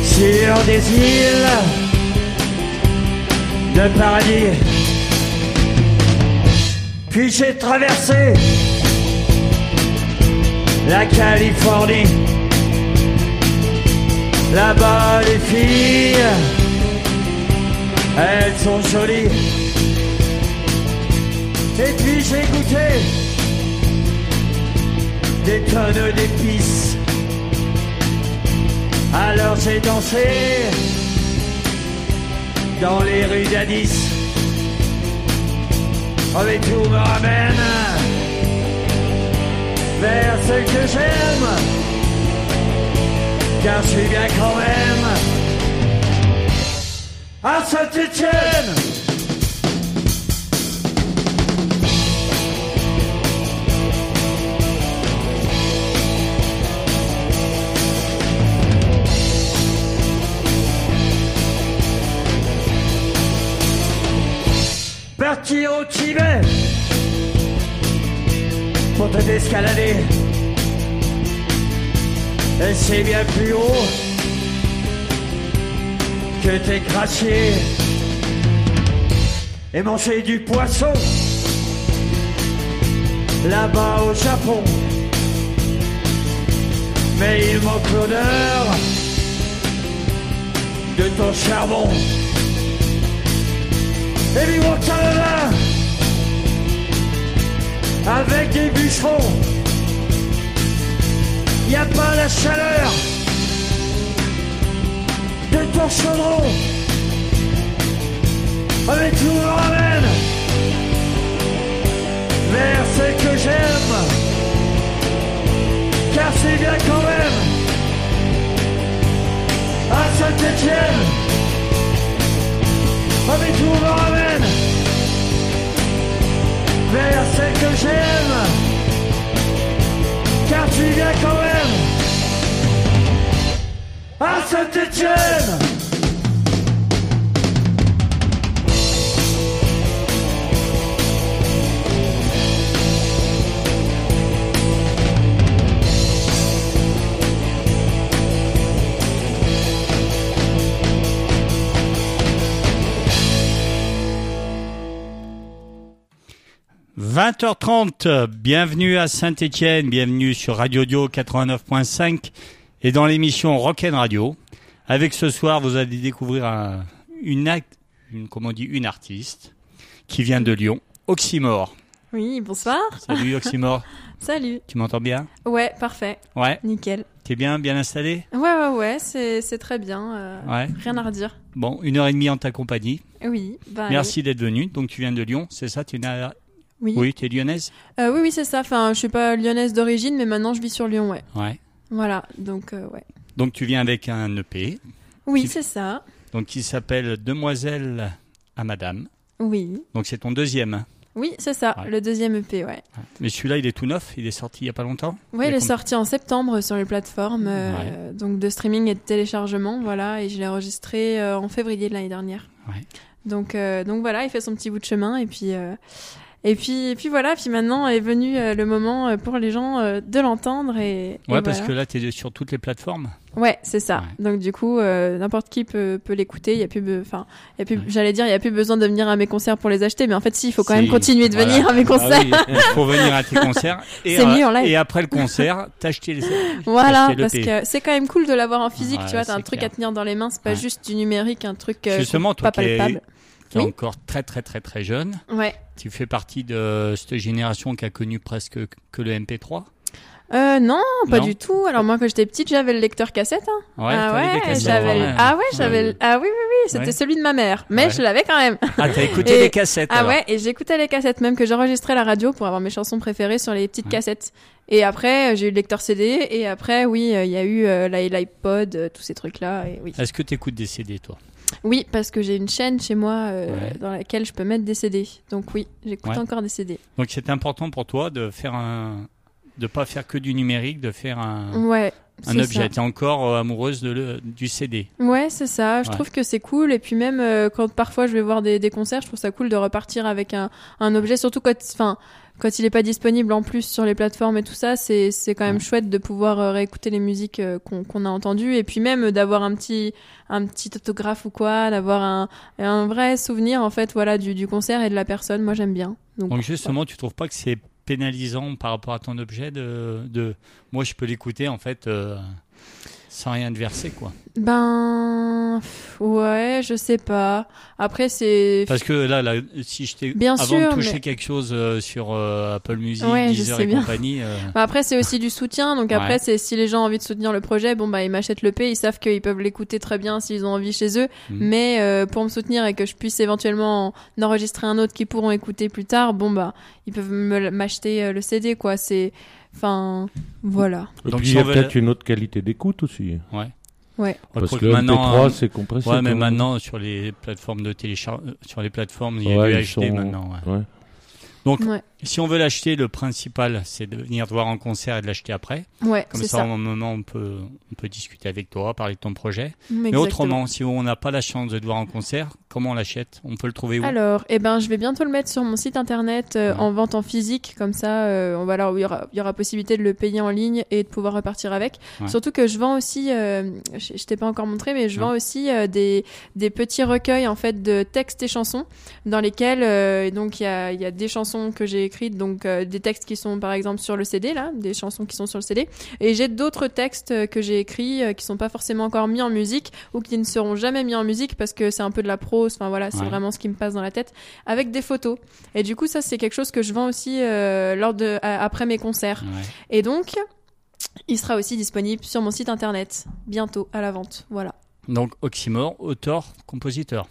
sur des îles de paradis. Puis j'ai traversé la Californie. Là-bas, les filles, elles sont jolies. Et puis j'ai goûté des tonnes d'épices. Alors j'ai dansé dans les rues d'Addis. Oh mais tout me ramène vers ce que j'aime. Car je suis bien quand même à Saint-Étienne. Escalader. Et c'est bien plus haut que tes craché et manger du poisson là-bas au Japon. Mais il manque l'odeur de ton charbon. Et Canada avec des bûcherons. Y a pas la chaleur de ton chaudron. Mais tout me ramène vers ce que j'aime. Car c'est bien quand même à Saint-Étienne. Mais tout me ramène vers celle que j'aime. Car tu viens quand même à Saint-Étienne. « 20h30, bienvenue à Saint-Étienne, bienvenue sur Radio Dio 89.5 et dans l'émission Rock'n Radio. Avec ce soir, vous allez découvrir un- une, act- une, comment on dit, une artiste qui vient de Lyon, Oxymore. Oui, bonsoir. Salut Oxymore, Salut. tu m'entends bien? Ouais, parfait. Ouais, Nickel. t'es bien, bien installé? Ouais, ouais, ouais, c'est très bien. euh, Ouais. Rien à redire. Bon, une heure et demie en ta compagnie. Oui, bah. Merci d'être venu. Donc tu viens de Lyon, c'est ça? Tu es Oui, Oui, tu es lyonnaise Euh, oui, oui, c'est ça. Enfin, je suis pas lyonnaise d'origine, mais maintenant je vis sur Lyon, ouais. Ouais. Voilà, donc, euh, ouais. Donc tu viens avec un EP, Oui, Qui- c'est ça. donc qui s'appelle Demoiselle à Madame. Oui. Donc c'est ton deuxième. Oui, c'est ça, Ouais. le deuxième EP, ouais. Mais celui-là, il est tout neuf, il est sorti il y a pas longtemps. Ouais, Il il est sorti en septembre sur les plateformes euh, donc de streaming et de téléchargement, voilà, et je l'ai enregistré euh, en février de l'année dernière. Ouais. Donc, euh, donc voilà, il fait son petit bout de chemin et puis et puis et puis voilà, puis maintenant est venu euh, le moment euh, pour les gens euh, de l'entendre et, et Ouais, parce voilà. que là, tu es sur toutes les plateformes. ouais, c'est ça. Ouais. Donc du coup, euh, n'importe qui peut, peut l'écouter. Il y a plus, enfin, il y a plus, Ouais. j'allais dire, il y a plus besoin de venir à mes concerts pour les acheter, mais en fait, si, il faut quand même continuer de voilà. venir à mes concerts. Ah oui, il faut venir à tes concerts. Et, C'est mieux en live. Et après le concert, t'acheter les. Voilà, le parce P. que c'est quand même cool de l'avoir en physique, Ouais, tu vois, t'as un truc à tenir dans les mains, c'est pas juste du numérique, un truc euh, Justement, toi pas es, palpable. Qui es Oui. encore très très très très jeune, Ouais. tu fais partie de cette génération qui a connu presque que le MP3. Euh, non, pas Non. du tout. Alors moi, quand j'étais petite, j'avais le lecteur cassette. Hein. Ouais, ah ouais, j'avais. Ah ouais, j'avais. Ouais. Ah oui, oui, oui, c'était Ouais. celui de ma mère, mais je l'avais quand même. Ah, t'as écouté Et- les cassettes Ah alors. ouais, et j'écoutais les cassettes, même que j'enregistrais la radio pour avoir mes chansons préférées sur les petites cassettes. Et après, euh, j'ai eu le lecteur CD, et après, oui, euh, il y a eu euh, l'i- l'iPod, euh, tous ces trucs-là, et oui. Est-ce que tu écoutes des CD, toi? Oui, parce que j'ai une chaîne chez moi euh, Ouais. dans laquelle je peux mettre des CD. Donc oui, j'écoute Ouais. encore des CD. Donc c'est important pour toi de faire un, de pas faire que du numérique, de faire un, Ouais. un c'est objet. ça. T'es encore euh, amoureuse de le, du CD. Ouais, c'est ça. Je Ouais. trouve que c'est cool. Et puis même euh, quand parfois je vais voir des, des concerts, je trouve ça cool de repartir avec un, un objet, surtout quand, enfin, quand il est pas disponible en plus sur les plateformes et tout ça, c'est quand même Ouais. chouette de pouvoir euh, réécouter les musiques euh, qu'on a entendues et puis même d'avoir un petit un petit autographe ou quoi, d'avoir un un vrai souvenir en fait voilà du du concert et de la personne. Moi j'aime bien. Donc, Donc justement, tu trouves pas que c'est pénalisant par rapport à ton objet de, de... moi je peux l'écouter en fait euh, sans rien de verser quoi. Ben ouais, je sais pas. Après c'est Parce que là, là si je t'ai Bien avant sûr, de toucher mais- quelque chose euh, sur euh, Apple Music, Ouais, Deezer et bien. compagnie, euh, Bah après c'est aussi du soutien donc après Ouais. c'est si les gens ont envie de soutenir le projet bon bah ils m'achètent le P ils savent qu'ils peuvent l'écouter très bien s'ils ont envie chez eux Mhm. mais pour me soutenir et que je puisse éventuellement en enregistrer un autre qu'ils pourront écouter plus tard bon bah ils peuvent m'acheter le CD quoi c'est enfin voilà Et Donc, puis si il y a veut peut-être une autre qualité d'écoute aussi. ouais. Ouais. Parce que le maintenant, MP3, euh, c'est compressé. ouais, mais maintenant sur les plateformes de télécharge, sur les plateformes, il y a Ouais, du HD sont- maintenant. ouais. Donc, ouais si on veut l'acheter, le principal, c'est de venir te voir en concert et de l'acheter après. ouais Comme ça, ça, au moment, on peut, on peut discuter avec toi, parler de ton projet. Mais Exactement. autrement, si on n'a pas la chance de te voir en concert, comment on l'achète? On peut le trouver où? Alors, eh ben, je vais bientôt le mettre sur mon site internet euh, Ouais. en vente en physique, comme ça, euh, on va alors, il y aura, il y aura possibilité de le payer en ligne et de pouvoir repartir avec. Ouais. Surtout que je vends aussi, euh, je, je t'ai pas encore montré, mais je vends aussi euh, des des petits recueils en fait de textes et chansons dans lesquels donc il y a il y a des chansons que j'ai écrites, donc euh, des textes qui sont par exemple sur le CD là, des chansons qui sont sur le CD, et j'ai d'autres textes euh, que j'ai écrits euh, qui sont pas forcément encore mis en musique ou qui ne seront jamais mis en musique parce que c'est un peu de la prose. Enfin voilà, c'est Ouais. vraiment ce qui me passe dans la tête avec des photos. Et du coup, ça c'est quelque chose que je vends aussi euh, lors de après mes concerts. Ouais. Et donc, il sera aussi disponible sur mon site internet bientôt à la vente. Voilà. Donc, Oxymore, auteur, compositeur.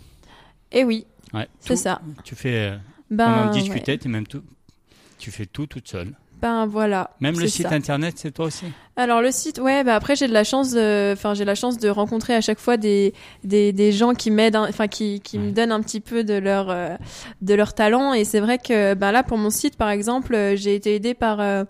Et oui, Ouais, c'est ça. Tu fais, Ben, on en ouais. discutait, t'es même tout. Tu fais tout toute seule. Ben voilà. Même le site ça. internet, c'est toi aussi? Alors le site, ouais, bah après j'ai de la chance, de- enfin j'ai la chance de rencontrer à chaque fois des des, des gens qui m'aident, hein, enfin qui qui me Ouais. donnent un petit peu de leur euh, de leur talent et c'est vrai que ben là pour mon site par exemple, euh, j'ai été aidée par euh,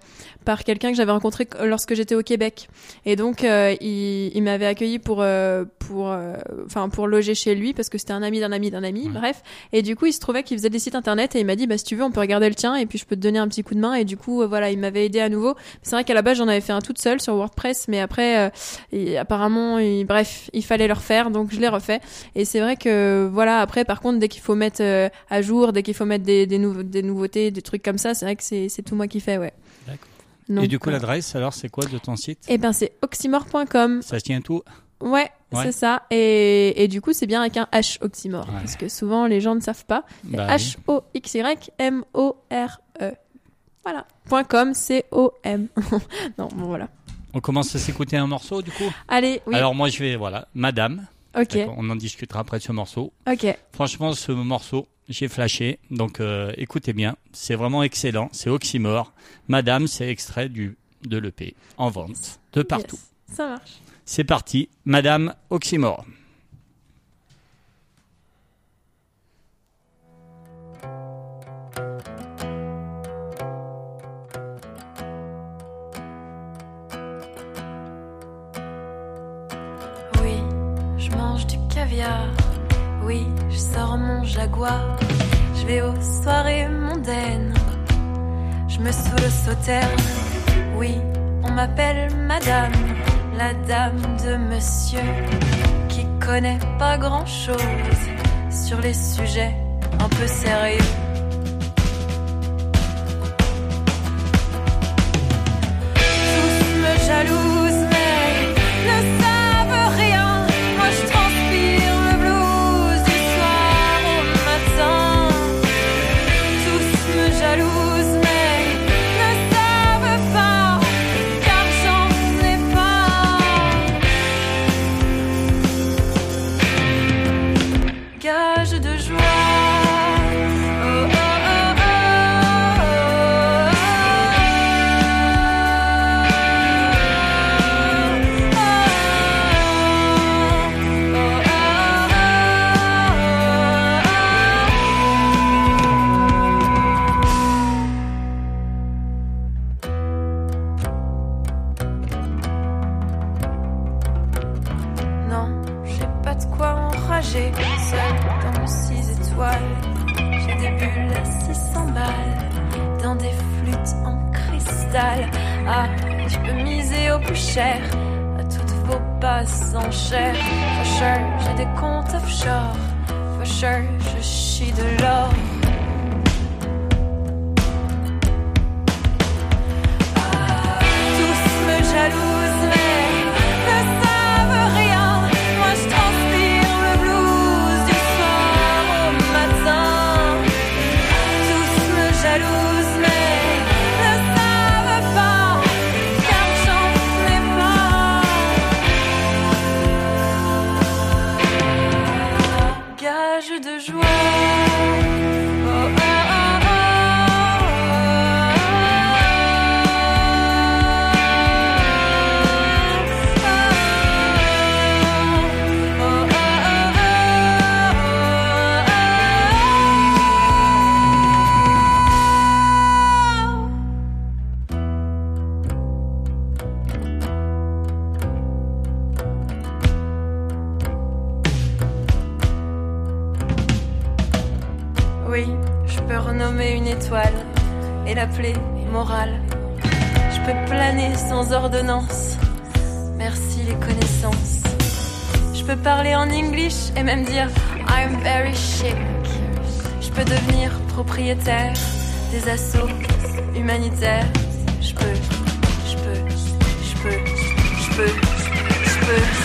par quelqu'un que j'avais rencontré lorsque j'étais au Québec et donc euh, il, il m'avait accueilli pour euh, pour euh, enfin pour loger chez lui parce que c'était un ami d'un ami d'un ami, Ouais. bref et du coup il se trouvait qu'il faisait des sites internet et il m'a dit bah si tu veux on peut regarder le tien et puis je peux te donner un petit coup de main et du coup euh, voilà il m'avait aidé à nouveau c'est vrai qu'à la base j'en avais fait un toute seule sur WordPress, mais après, euh, et apparemment, il- bref, il fallait le refaire, donc je l'ai refait. Et c'est vrai que voilà, après, par contre, dès qu'il faut mettre euh, à jour, dès qu'il faut mettre des, des, nouveau- des nouveautés, des trucs comme ça, c'est vrai que c'est c'est tout moi qui fais, ouais. Donc, Et du coup, euh, l'adresse, alors, c'est quoi de ton site Eh ben, c'est oxymore.com. Ça se tient tout? Ouais, Ouais. c'est ça. Et, et du coup, c'est bien avec un H oxymore, Ouais. parce que souvent les gens ne savent pas. Bah. H-O-X-Y-M-O-R-E. Voilà. Point .com, C-O-M. non, bon, voilà. On commence à s'écouter un morceau, du coup? Allez, oui. Alors, moi, je vais, voilà, Madame. Ok, On en discutera après de ce morceau. ok. Franchement, ce morceau, j'ai flashé. Donc, euh, écoutez bien. C'est vraiment excellent. C'est Oxymore. Madame, c'est extrait du, de l'EP. En vente. De partout. Yes, ça marche. C'est parti. Madame Oxymore. Oui, je sors mon jaguar. Je vais aux soirées mondaines. Je me saoule au. Oui, on m'appelle madame, la dame de monsieur qui connaît pas grand chose sur les sujets un peu sérieux. Peux renommer une étoile et l'appeler morale. Je peux planer sans ordonnance. Merci les connaissances. Je peux parler en English et même dire I'm very chic. Je peux devenir propriétaire des assauts humanitaires. Je peux, je peux, je peux, je peux, je peux,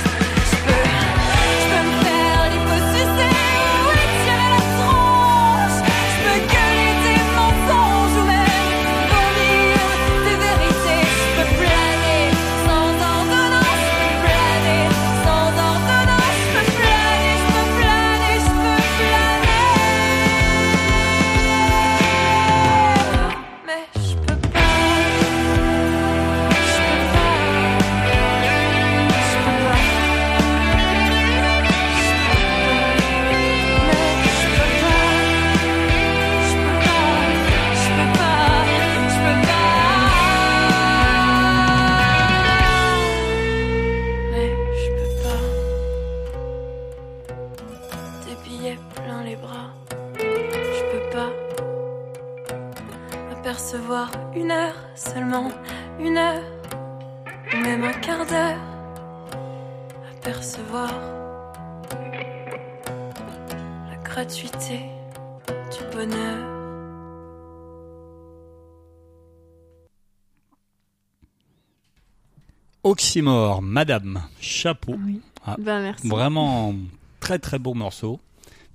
Madame, chapeau. Oui. Ah, Ben merci. Vraiment très très beau morceau.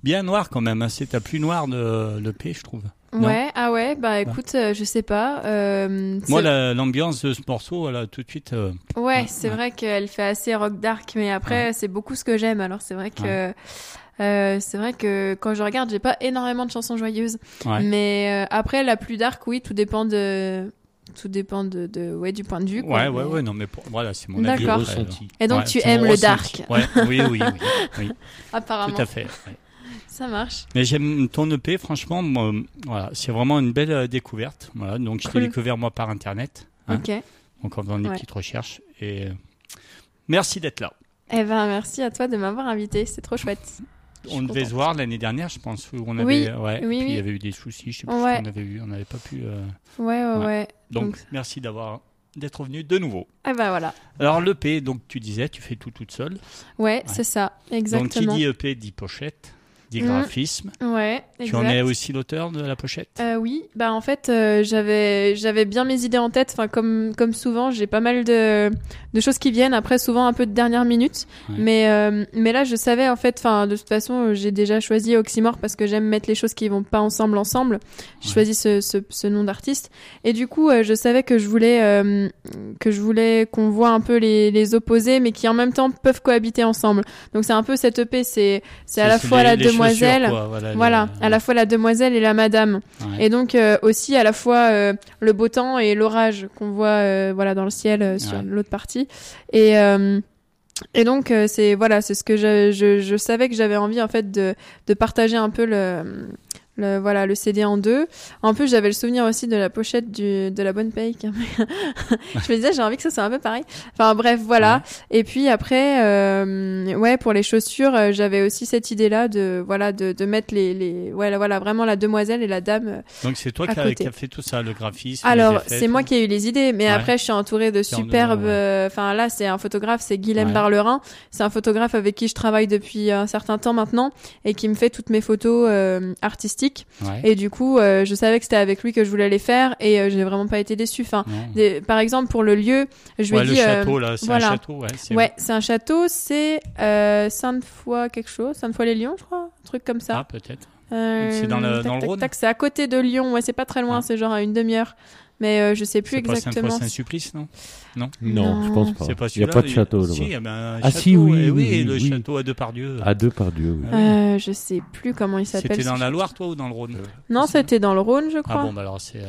Bien noir quand même, hein. c'est ta plus noire de, de P, je trouve. Non Ouais, ah ouais, bah écoute, euh, je sais pas. euh, Moi, la- l'ambiance de ce morceau, voilà, tout de suite. euh, Ouais, Ouais, c'est ouais. vrai qu'elle fait assez rock dark, mais après c'est beaucoup ce que j'aime. Alors c'est vrai que c'est vrai que quand je regarde, j'ai pas énormément de chansons joyeuses, mais après la plus dark, oui, tout dépend de tout dépend de, de ouais du point de vue. quoi. Ouais, ouais, Mais- ouais, non, mais pour- voilà, c'est mon avis. Ressenti. Et donc Ouais, tu aimes le ressenti. dark, Ouais, oui, oui, oui, oui, apparemment. tout à fait. ouais. Ça marche. Mais j'aime ton EP, franchement, moi, voilà, c'est vraiment une belle euh, découverte. Voilà, donc je t'ai Cool. découvert moi par internet, hein, Ok. donc en faisant des Ouais. petites recherches. Et euh, merci d'être là. Eh ben merci à toi de m'avoir invité, c'est trop chouette. On devait se voir l'année dernière, je pense, où on avait, Oui, ouais, oui, puis il y avait eu des soucis, je sais plus Ouais. ce qu'on avait eu, on n'avait pas pu. euh, Ouais, ouais. Donc, Donc- merci d'avoir d'être venu de nouveau. Eh ben voilà. Alors l'EP, donc tu disais, tu fais tout toute seule. Ouais, c'est ça, Donc qui exactement. dit EP dit pochette, dit Mm. graphisme. Ouais, Tu en es exact. aussi l'auteur de la pochette? Euh, oui, bah en fait euh, j'avais j'avais bien mes idées en tête. Enfin comme comme souvent j'ai pas mal de de choses qui viennent après souvent un peu de dernière minute. Ouais. Mais euh, mais là je savais en fait. Enfin de toute façon j'ai déjà choisi Oxymore parce que j'aime mettre les choses qui vont pas ensemble ensemble. J'ai Ouais. choisi ce, ce ce nom d'artiste et du coup euh, je savais que je voulais euh, que je voulais qu'on voit un peu les les opposés mais qui en même temps peuvent cohabiter ensemble. Donc c'est un peu cette EP c'est c'est à la fois les- la chaussures, demoiselle. voilà, Voilà, les- à la fois la demoiselle et la madame. ouais. Et donc euh, aussi à la fois euh, le beau temps et l'orage qu'on voit euh, voilà dans le ciel sur Ouais. l'autre partie. Et et donc c'est voilà c'est ce que je, je, je savais que j'avais envie en fait de, de partager un peu le le voilà le CD en deux. En plus, j'avais le souvenir aussi de la pochette du de la bonne paye. je me disais, j'ai envie que ça soit un peu pareil. Enfin bref, voilà. Et puis après, euh, ouais, pour les chaussures, euh, j'avais aussi cette idée-là de voilà de, de mettre les les voilà voilà vraiment la demoiselle et la dame. euh, Donc c'est toi qui a, côté. qui a fait tout ça, le graphisme. Alors, c'est moi qui ai eu les idées, mais Ouais. après, je suis entourée de superbes. ouais. euh, Enfin, là, c'est un photographe, c'est Guilhem Ouais. Barlerin. C'est un photographe avec qui je travaille depuis un certain temps maintenant et qui me fait toutes mes photos euh, artistiques. Ouais. Et du coup, euh, je savais que c'était avec lui que je voulais les faire et euh, j'ai vraiment pas été déçue. Enfin, Non. des- par exemple, pour le lieu, je lui ai dit. château, là, c'est voilà. un château, ouais. c'est- Ouais, un château, c'est Sainte-Foy quelque chose, Sainte-Foy-les-Lyons, je crois, un truc comme ça. Ah, peut-être. Euh, C'est dans le- tac, dans le Rhône C'est à côté de Lyon, ouais, c'est pas très loin, Ah. c'est genre à une demi-heure. Mais euh, je sais plus C'est pas exactement. Saint-Foy-Saint-Supplice, non? Non, Non. je pense pas. C'est pas Il n'y a pas de château Si, il y un Ah, château. si, oui, eh oui, oui, le oui. château à Depardieu. À deux par Dieu. oui. Ah oui. Euh, je sais plus comment il s'appelle. C'était dans la. Loire, toi, ou dans le Rhône? Non, c'était dans le Rhône, je Ah crois. bon, bah alors c'est.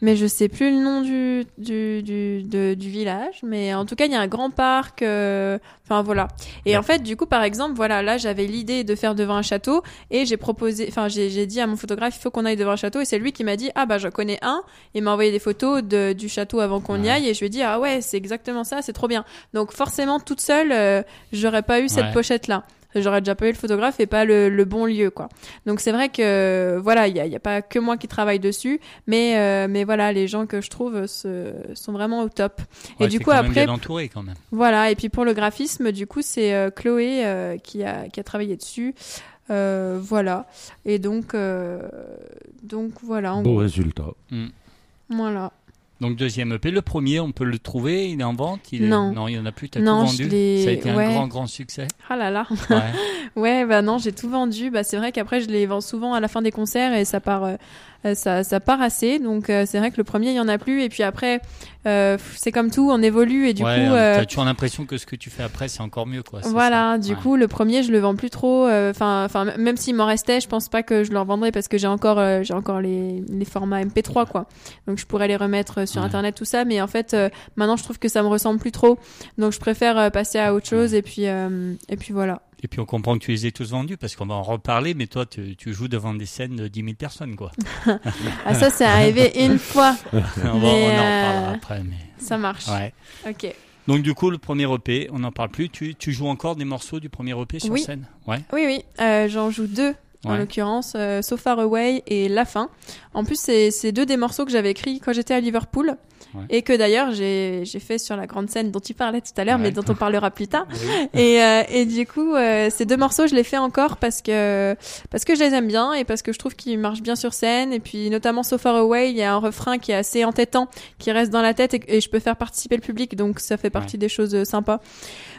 Mais je sais plus le nom du du du, de- du village. Mais en tout cas, il y a un grand parc. euh, Enfin voilà. Et Ouais. en fait, du coup, par exemple, voilà, là, j'avais l'idée de faire devant un château et j'ai proposé. Enfin, j'ai j'ai dit à mon photographe, il faut qu'on aille devant un château. Et c'est lui qui m'a dit, ah bah, j'en connais un. Il m'a envoyé des photos de, du château avant qu'on y aille. Et je lui ai dit, ah ouais, c'est exactement ça, c'est trop bien. Donc forcément, toute seule, euh, j'aurais pas eu cette Ouais. pochette là. J'aurais déjà pas eu le photographe et pas le, le bon lieu, quoi. Donc c'est vrai que voilà, il y a, y a pas que moi qui travaille dessus, mais euh, mais voilà, les gens que je trouve se, sont vraiment au top. ouais, et du coup quand même après, bien entouré quand même. voilà. Et puis pour le graphisme, du coup c'est euh, Chloé euh, qui a qui a travaillé dessus. Euh, voilà. Et donc euh, donc voilà. En Beau gros. résultat. Voilà. Donc deuxième EP, le premier, on peut le trouver, il est en vente. Il est... Non. non, il y en a plus. T'as tout vendu. Ça a été ouais. un grand, grand succès. Ah là là. Ouais. Ouais, bah non, j'ai tout vendu. Bah c'est vrai qu'après je les vends souvent à la fin des concerts et ça part, euh, ça, ça part assez. Donc euh, c'est vrai que le premier il y en a plus et puis après euh, c'est comme tout, on évolue et du ouais, coup. euh, t'as toujours l'impression que ce que tu fais après, c'est encore mieux, quoi. voilà, ça. du Ouais. coup le premier je le vends plus trop. euh, Enfin, enfin même s'il m'en restait, je pense pas que je le revendrai parce que j'ai encore, euh, j'ai encore les, les formats MP3 quoi. Donc je pourrais les remettre euh, sur Ouais. internet tout ça, mais en fait euh, maintenant je trouve que ça me ressemble plus trop. Donc je préfère euh, passer à autre chose et puis euh, et puis voilà. Et puis on comprend que tu les aies tous vendus parce qu'on va en reparler, mais toi, tu, tu joues devant des scènes de 10 000 personnes, quoi. Ah ça c'est arrivé une fois. on, va, on en reparlera euh, après, mais. Ça marche. Ouais. Ok. Donc du coup, le premier EP, on n'en parle plus. Tu, tu joues encore des morceaux du premier EP sur Oui. scène? Ouais. Oui, oui. euh, J'en joue deux. En l'occurrence, euh, So Far Away et La Fin. En plus, c'est c'est deux des morceaux que j'avais écrits quand j'étais à Liverpool Ouais. et que d'ailleurs j'ai fait sur la grande scène dont tu parlais tout à l'heure, Ouais. mais dont on parlera plus tard. Et, euh, et du coup, euh, ces deux morceaux, je les fais encore parce que parce que je les aime bien et parce que je trouve qu'ils marchent bien sur scène. Et puis notamment So Far Away, il y a un refrain qui est assez entêtant, qui reste dans la tête et, et je peux faire participer le public, donc ça fait partie des choses sympas.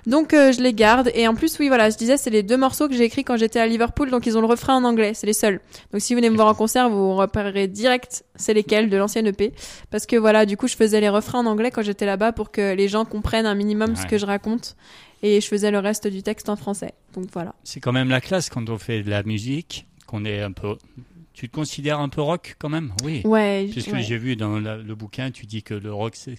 Donc euh, je les garde et en plus oui voilà je disais c'est les deux morceaux que j'ai écrits quand j'étais à Liverpool donc ils ont le refrain en anglais c'est les seuls donc si vous venez me voir en concert vous repérerez direct c'est lesquels de l'ancienne EP parce que voilà du coup je faisais les refrains en anglais quand j'étais là-bas pour que les gens comprennent un minimum ce que je raconte et je faisais le reste du texte en français donc voilà C'est quand même la classe quand on fait de la musique, qu'on est un peu. Tu te considères un peu rock quand même? Oui. ouais Puisque ouais. j'ai vu dans la- le bouquin, tu dis que le rock, c'est.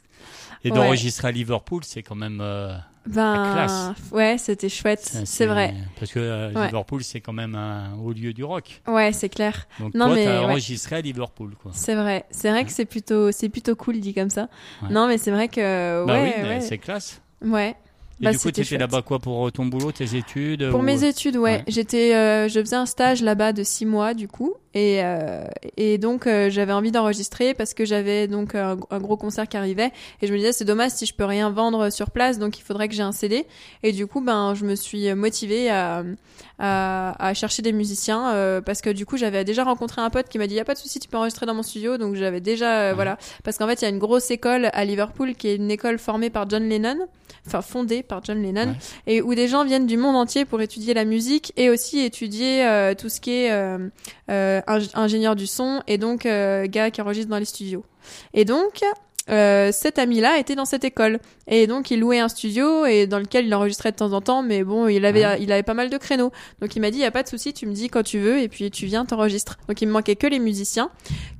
Et Ouais. d'enregistrer à Liverpool, c'est quand même. euh, ben classe. ouais c'était chouette c'est- vrai Parce que euh, Ouais. Liverpool, c'est quand même un haut lieu du rock. ouais c'est clair Donc Non, toi, mais t'as ouais. enregistré à Liverpool, quoi. c'est vrai c'est vrai que c'est plutôt c'est plutôt cool dit comme ça Ouais. non mais c'est vrai que bah ouais oui, c'est classe. ouais Et Bah, du coup, tu étais là-bas quoi pour euh, ton boulot, tes études Pour ou- mes études, ouais. Ouais. J'étais, euh, je faisais un stage là-bas de six mois du coup, et euh, et donc euh, j'avais envie d'enregistrer parce que j'avais donc un, un gros concert qui arrivait, et je me disais c'est dommage si je peux rien vendre sur place, donc il faudrait que j'ai un CD. Et du coup, ben je me suis motivée à à, à chercher des musiciens euh, parce que du coup j'avais déjà rencontré un pote qui m'a dit y a pas de souci, tu peux enregistrer dans mon studio, donc j'avais déjà euh, voilà. Parce qu'en fait il y a une grosse école à Liverpool qui est une école formée par John Lennon, enfin fondée par John Lennon. Ouais. et où des gens viennent du monde entier pour étudier la musique et aussi étudier euh, tout ce qui est euh, euh, ingénieur du son et donc euh, gars qui enregistre dans les studios. Et donc euh, cet ami-là était dans cette école et donc il louait un studio et dans lequel il enregistrait de temps en temps mais bon il avait Ouais. il avait pas mal de créneaux donc il m'a dit y a pas de souci tu me dis quand tu veux et puis tu viens t'enregistres donc il me manquait que les musiciens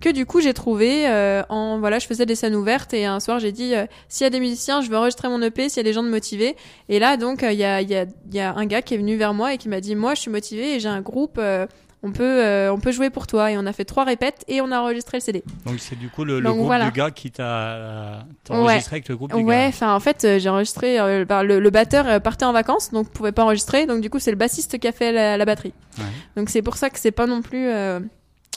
que du coup j'ai trouvé euh, en voilà je faisais des scènes ouvertes et un soir j'ai dit euh, s'il y a des musiciens je veux enregistrer mon EP s'il y a des gens de motivés et là donc euh, il y a il y a il y a un gars qui est venu vers moi et qui m'a dit moi je suis motivé et j'ai un groupe euh, on peut, euh, on peut jouer pour toi. Et on a fait trois répètes et on a enregistré le CD. Donc c'est du coup le, le Donc, groupe voilà. du gars qui t'a t'as enregistré avec le groupe du Ouais, gars. enfin en fait euh, j'ai enregistré euh, bah, le, le batteur euh, partait en vacances donc pouvait pas enregistrer donc du coup c'est le bassiste qui a fait la, la batterie. Ouais. Donc c'est pour ça que c'est pas non plus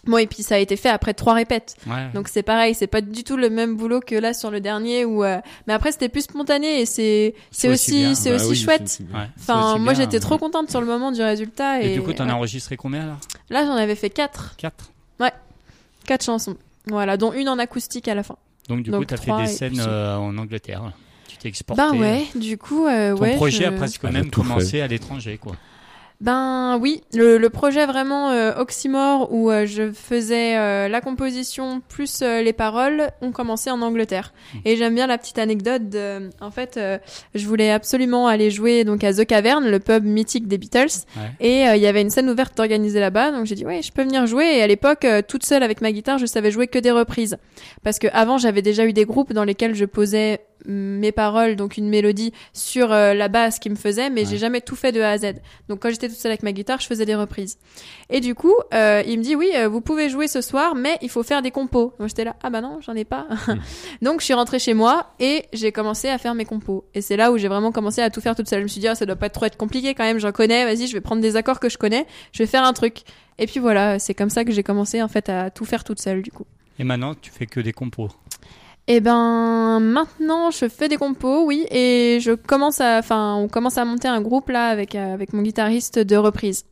euh... bon et puis ça a été fait après trois répètes Ouais. donc c'est pareil c'est pas du tout le même boulot que là sur le dernier où euh, mais après c'était plus spontané et c'est c'est aussi aussi bien. c'est Bah aussi oui, c'est chouette. aussi bien. Ouais, c'est Enfin aussi moi j'étais trop contente sur le moment du résultat et, Et, du coup, t'en as ouais. enregistré combien alors là j'en avais fait quatre Quatre. quatre chansons voilà dont une en acoustique à la fin. Donc du Donc, coup, t'as fait trois des scènes euh, en Angleterre. Tu t'es exporté. Bah ouais du coup euh, Ton ouais projet je- a presque même commencé à l'étranger, quoi. Ben oui, le, le projet vraiment euh, Oxymore où euh, je faisais euh, la composition plus euh, les paroles ont commencé en Angleterre. Hmm. Et j'aime bien la petite anecdote. De, en fait, euh, je voulais absolument aller jouer donc à The Cavern, le pub mythique des Beatles. Ouais. Et euh, il y avait une scène ouverte organisée là-bas, donc j'ai dit ouais, je peux venir jouer. Et à l'époque, toute seule avec ma guitare, je savais jouer que des reprises, parce que avant j'avais déjà eu des groupes dans lesquels je posais mes paroles, donc une mélodie sur euh, la basse qui me faisait, mais Ouais. j'ai jamais tout fait de A à Z. Donc quand j'étais toute seule avec ma guitare, je faisais des reprises. Et du coup, euh, il me dit oui, euh, vous pouvez jouer ce soir, mais il faut faire des compos. Donc j'étais là, ah bah non, j'en ai pas. donc je suis rentrée chez moi et j'ai commencé à faire mes compos. Et c'est là où j'ai vraiment commencé à tout faire toute seule. Je me suis dit ah, ça doit pas trop être compliqué quand même, j'en connais. Vas-y, je vais prendre des accords que je connais, je vais faire un truc. Et puis voilà, c'est comme ça que j'ai commencé en fait à tout faire toute seule du coup. Et maintenant, tu fais que des compos. Et ben maintenant je fais des compos, oui, et je commence à, enfin on commence à monter un groupe là avec euh, avec mon guitariste de reprise.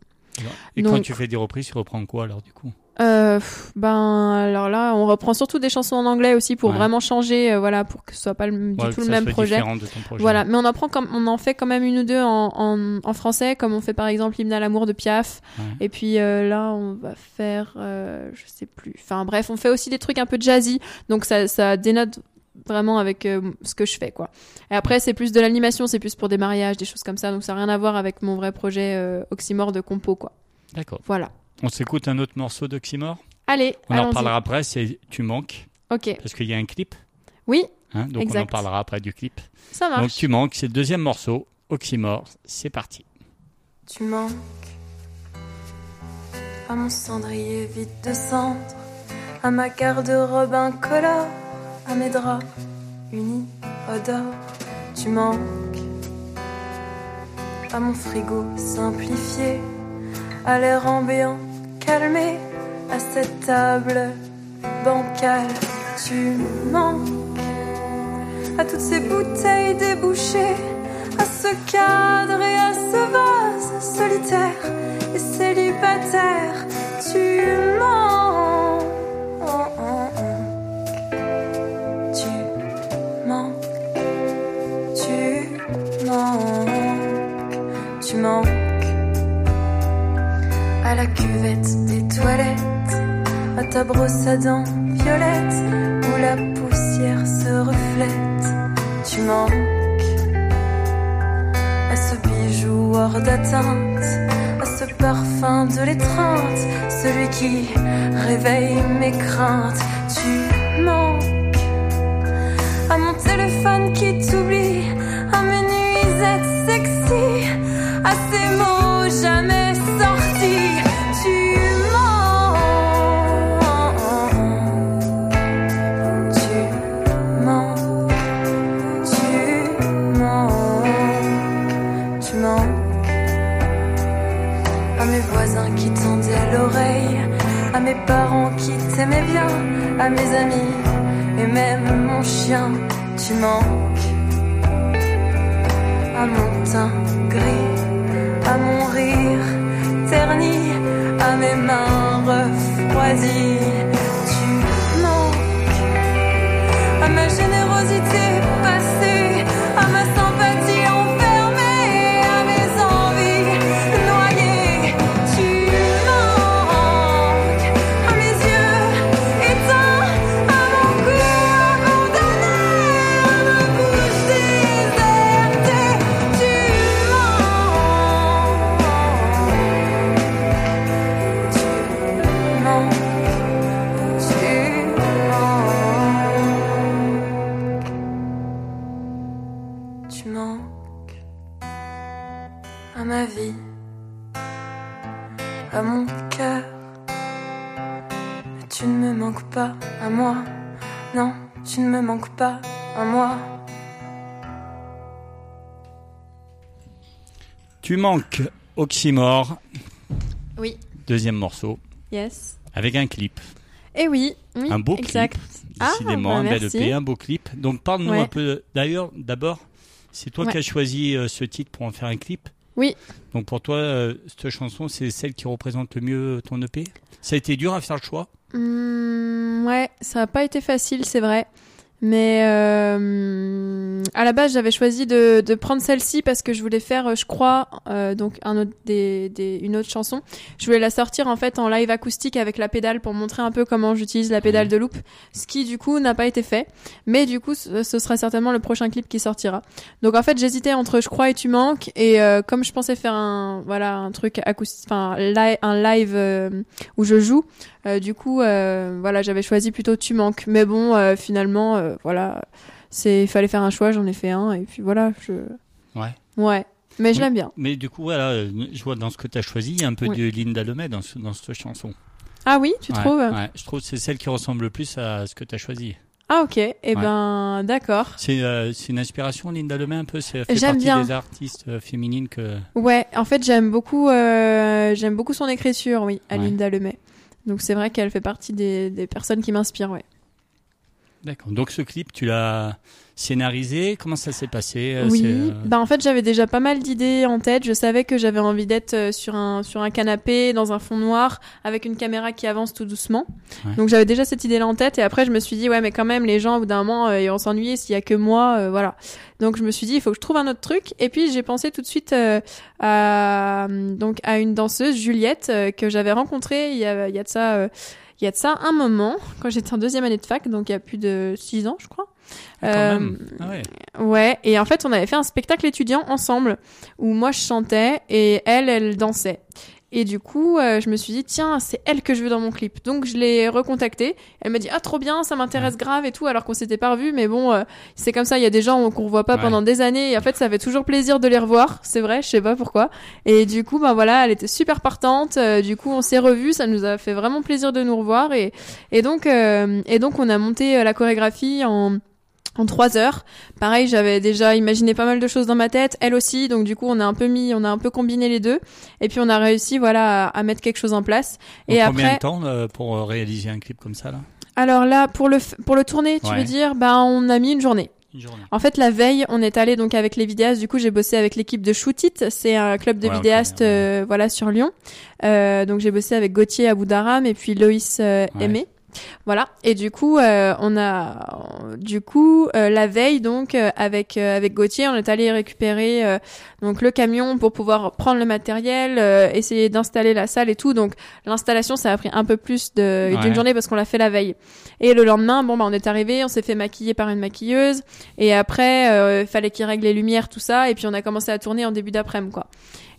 Et quand tu fais des reprises, tu reprends quoi alors du coup? Euh, ben alors là on reprend surtout des chansons en anglais aussi pour Ouais. vraiment changer, euh, voilà, pour que ce soit pas le, du Ouais, tout le même projet. de ton projet. Voilà, mais on en prend comme on en fait quand même une ou deux en, en, en français, comme on fait par exemple l'hymne à l'amour de Piaf. Ouais. Et puis euh, là, on va faire, je sais plus. Enfin bref, on fait aussi des trucs un peu jazzy, donc ça, ça dénote vraiment avec euh, ce que je fais quoi. Et après, c'est plus de l'animation, c'est plus pour des mariages, des choses comme ça, donc ça n'a rien à voir avec mon vrai projet euh, Oxymore de compo quoi. D'accord. Voilà. On s'écoute un autre morceau d'Oxymore Allez, On en reparlera après, c'est Tu manques, Ok. parce qu'il y a un clip. Oui, hein, donc on en parlera après du clip. ça marche. Donc Tu manques, c'est le deuxième morceau, Oxymore, c'est parti. Tu manques à mon cendrier vide de cendre, à ma garde-robe incolore, à mes draps unis odeur. Tu manques à mon frigo simplifié, à l'air ambiant calmé, à cette table bancale. Tu manques à toutes ces bouteilles débouchées, à ce cadre et à ce vase solitaire brosse à dents violette où la poussière se reflète. Tu manques à ce bijou hors d'atteinte, à ce parfum de l'étreinte, celui qui réveille mes craintes. Tu manques à mon téléphone qui t'oublie, à mes amis et même mon chien. Tu manques à mon teint gris, à mon rire terni, à mes mains pas à moi. Tu manques Oxymore, Oui, deuxième morceau, yes. avec un clip. Et oui, oui, un beau exact. clip. Ah, Décidément, bah, un bel. EP, un beau clip. Donc parle-nous Ouais. un peu. D'ailleurs, d'abord, c'est toi Ouais. qui as choisi euh, ce titre pour en faire un clip. Oui. Donc pour toi, euh, cette chanson, c'est celle qui représente le mieux ton EP. Ça a été dur à faire le choix? Hum, ouais, ça n'a pas été facile, c'est vrai. Mais euh, à la base, j'avais choisi de, de prendre celle-ci parce que je voulais faire, euh, je crois, euh, donc un autre, des, des, une autre chanson. Je voulais la sortir en fait en live acoustique avec la pédale pour montrer un peu comment j'utilise la pédale de loop, ce qui du coup n'a pas été fait. Mais du coup, ce, ce sera certainement le prochain clip qui sortira. Donc en fait, j'hésitais entre Je crois et Tu manques et euh, comme je pensais faire un voilà un truc acoustique, enfin li- un live euh, où je joue. Euh, du coup, euh, voilà, j'avais choisi plutôt Tu manques. Mais bon, euh, finalement, euh, voilà, c'est, il fallait faire un choix, j'en ai fait un, et puis voilà, je. Ouais. Ouais. Mais je l'aime bien. Mais du coup, voilà, euh, je vois dans ce que tu as choisi, il y a un peu Oui. de Linda Lemay dans, ce- dans cette chanson. Ah oui, tu Ouais, trouves ouais. Je trouve que c'est celle qui ressemble le plus à ce que tu as choisi. Ah ok. Eh ben, d'accord. C'est euh, c'est une inspiration, Linda Lemay, un peu C'est fait partie bien. des artistes euh, féminines que. Ouais, en fait, j'aime beaucoup, euh, j'aime beaucoup son écriture, oui, à. Linda Lemay. Donc c'est vrai qu'elle fait partie des, des personnes qui m'inspirent, ouais. D'accord. Donc ce clip, tu l'as scénarisé. Comment ça s'est passé euh, Oui, euh, bah en fait j'avais déjà pas mal d'idées en tête. Je savais que j'avais envie d'être euh, sur un sur un canapé dans un fond noir avec une caméra qui avance tout doucement. Ouais. Donc j'avais déjà cette idée-là en tête et après je me suis dit ouais mais quand même les gens au bout d'un moment ils vont s'ennuyer s'il y a que moi euh, voilà. Donc je me suis dit il faut que je trouve un autre truc et puis j'ai pensé tout de suite euh, à donc à une danseuse Juliette que j'avais rencontrée il y a il y a de ça il y a de ça un moment quand j'étais en deuxième année de fac donc il y a plus de six ans je crois. ah, Euh. Ah ouais. Ouais, et en fait, on avait fait un spectacle étudiant ensemble où moi je chantais et elle, elle dansait. Et du coup, euh, je me suis dit, tiens, c'est elle que je veux dans mon clip. Donc, je l'ai recontactée. Elle m'a dit, ah, trop bien, ça m'intéresse grave et tout, alors qu'on s'était pas revus. Mais bon, euh, c'est comme ça, il y a des gens qu'on revoit pas Ouais. pendant des années. Et en fait, ça fait toujours plaisir de les revoir. C'est vrai, je sais pas pourquoi. Et du coup, ben voilà, elle était super partante. Euh, du coup, on s'est revus. Ça nous a fait vraiment plaisir de nous revoir. Et, et donc, euh, et donc, on a monté euh, la chorégraphie en, en trois heures. Pareil, j'avais déjà imaginé pas mal de choses dans ma tête, elle aussi, donc du coup on a un peu mis, on a un peu combiné les deux, et puis on a réussi voilà à, à mettre quelque chose en place. Et combien après, de temps euh, pour euh, réaliser un clip comme ça là? Alors là pour le pour le tourner, tu Ouais. veux dire, bah on a mis une journée. Une journée. En fait, la veille, on est allé donc avec les vidéastes. Du coup, j'ai bossé avec l'équipe de Shoot It. C'est un club de Ouais, vidéastes, ouais. euh, voilà, sur Lyon. Euh, donc, j'ai bossé avec Gauthier Aboudaram et puis Loïs euh, Ouais. Aimé. Voilà. Et du coup, euh, on a, du coup, euh, la veille, donc, euh, avec euh, avec Gauthier, on est allé récupérer euh, donc le camion pour pouvoir prendre le matériel, euh, essayer d'installer la salle et tout. Donc, l'installation, ça a pris un peu plus de Ouais. d'une journée parce qu'on l'a fait la veille. Et le lendemain, bon, bah, on est arrivé, on s'est fait maquiller par une maquilleuse. Et après, euh, fallait qu'il règle les lumières, tout ça. Et puis on a commencé à tourner en début d'après-midi, quoi.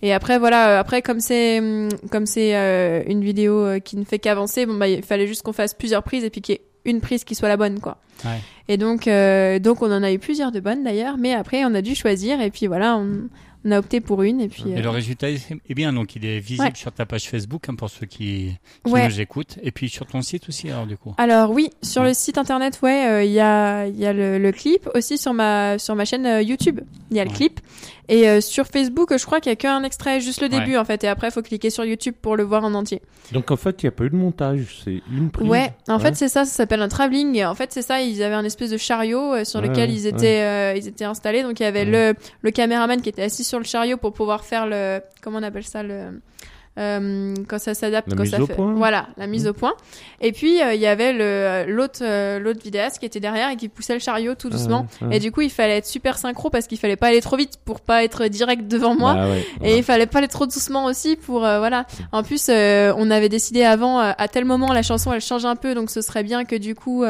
Et après, voilà, euh, après comme c'est hum, comme c'est euh, une vidéo euh, qui ne fait qu'avancer, bon bah il fallait juste qu'on fasse plusieurs prises et puis qu'il y ait une prise qui soit la bonne, quoi. Ouais. Et donc euh, donc on en a eu plusieurs de bonnes d'ailleurs, mais après on a dû choisir et puis voilà, on, on a opté pour une et puis. Et euh, le résultat est bien, donc il est visible Ouais. sur ta page Facebook hein, pour ceux qui, qui Ouais. nous écoutent, et puis sur ton site aussi alors du coup. Alors oui, sur Ouais. le site internet, ouais, euh, il y a y a le, le clip aussi sur ma sur ma chaîne YouTube. Il y a le clip et euh, sur Facebook, je crois qu'il y a qu'un extrait, juste le Ouais. début en fait, et après faut cliquer sur YouTube pour le voir en entier. Donc en fait, il n'y a pas eu de montage, c'est une prise. Ouais, en fait c'est ça, ça s'appelle un travelling. En fait c'est ça, ils avaient un espèce de chariot euh, sur Ouais, lequel ils étaient euh, ils étaient installés. Donc il y avait Ouais. le le caméraman qui était assis sur le chariot pour pouvoir faire le comment on appelle ça le euh, quand ça s'adapte, quand mise ça au fait point. voilà la mise au point. Et puis euh, il y avait le l'autre euh, l'autre vidéaste qui était derrière et qui poussait le chariot tout doucement. Ah, ouais. Et du coup il fallait être super synchro parce qu'il fallait pas aller trop vite pour pas être direct devant moi. Bah ouais, Et il fallait pas aller trop doucement aussi pour euh, voilà. En plus, on avait décidé avant à tel moment la chanson elle change un peu, donc ce serait bien que du coup,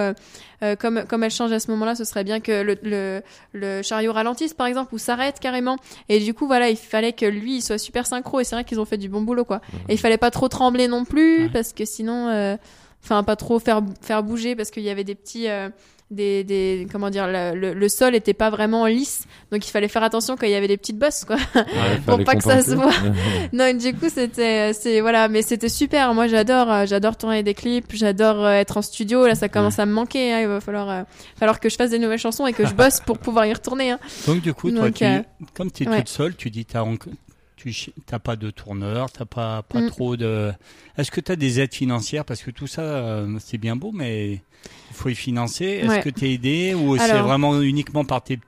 euh, comme comme elle change à ce moment-là, ce serait bien que le, le le chariot ralentisse par exemple ou s'arrête carrément. Et du coup voilà, il fallait que lui il soit super synchro et c'est vrai qu'ils ont fait du bon boulot quoi. Et il fallait pas trop trembler non plus Ouais. parce que sinon. euh, enfin pas trop faire faire bouger parce qu'il y avait des petits euh, des, des comment dire le, le, le sol était pas vraiment lisse donc il fallait faire attention quand il y avait des petites bosses quoi Ouais, Pour pas que ça se compenser. non et du coup c'était c'est voilà mais c'était super moi j'adore euh, j'adore tourner des clips j'adore euh, être en studio là ça commence à me manquer hein. il va falloir euh, falloir que je fasse des nouvelles chansons et que je bosse pour pouvoir y retourner hein. Donc du coup, toi, Donc, tu, euh, comme tu es ouais. toute seule, tu dis t'as tu t'as pas de tourneur, t'as pas pas Mm. trop de. Est-ce que tu as des aides financières? Parce que tout ça euh, c'est bien beau, mais il faut y financer. Est-ce Ouais. que tu es aidé ou c'est vraiment uniquement par tes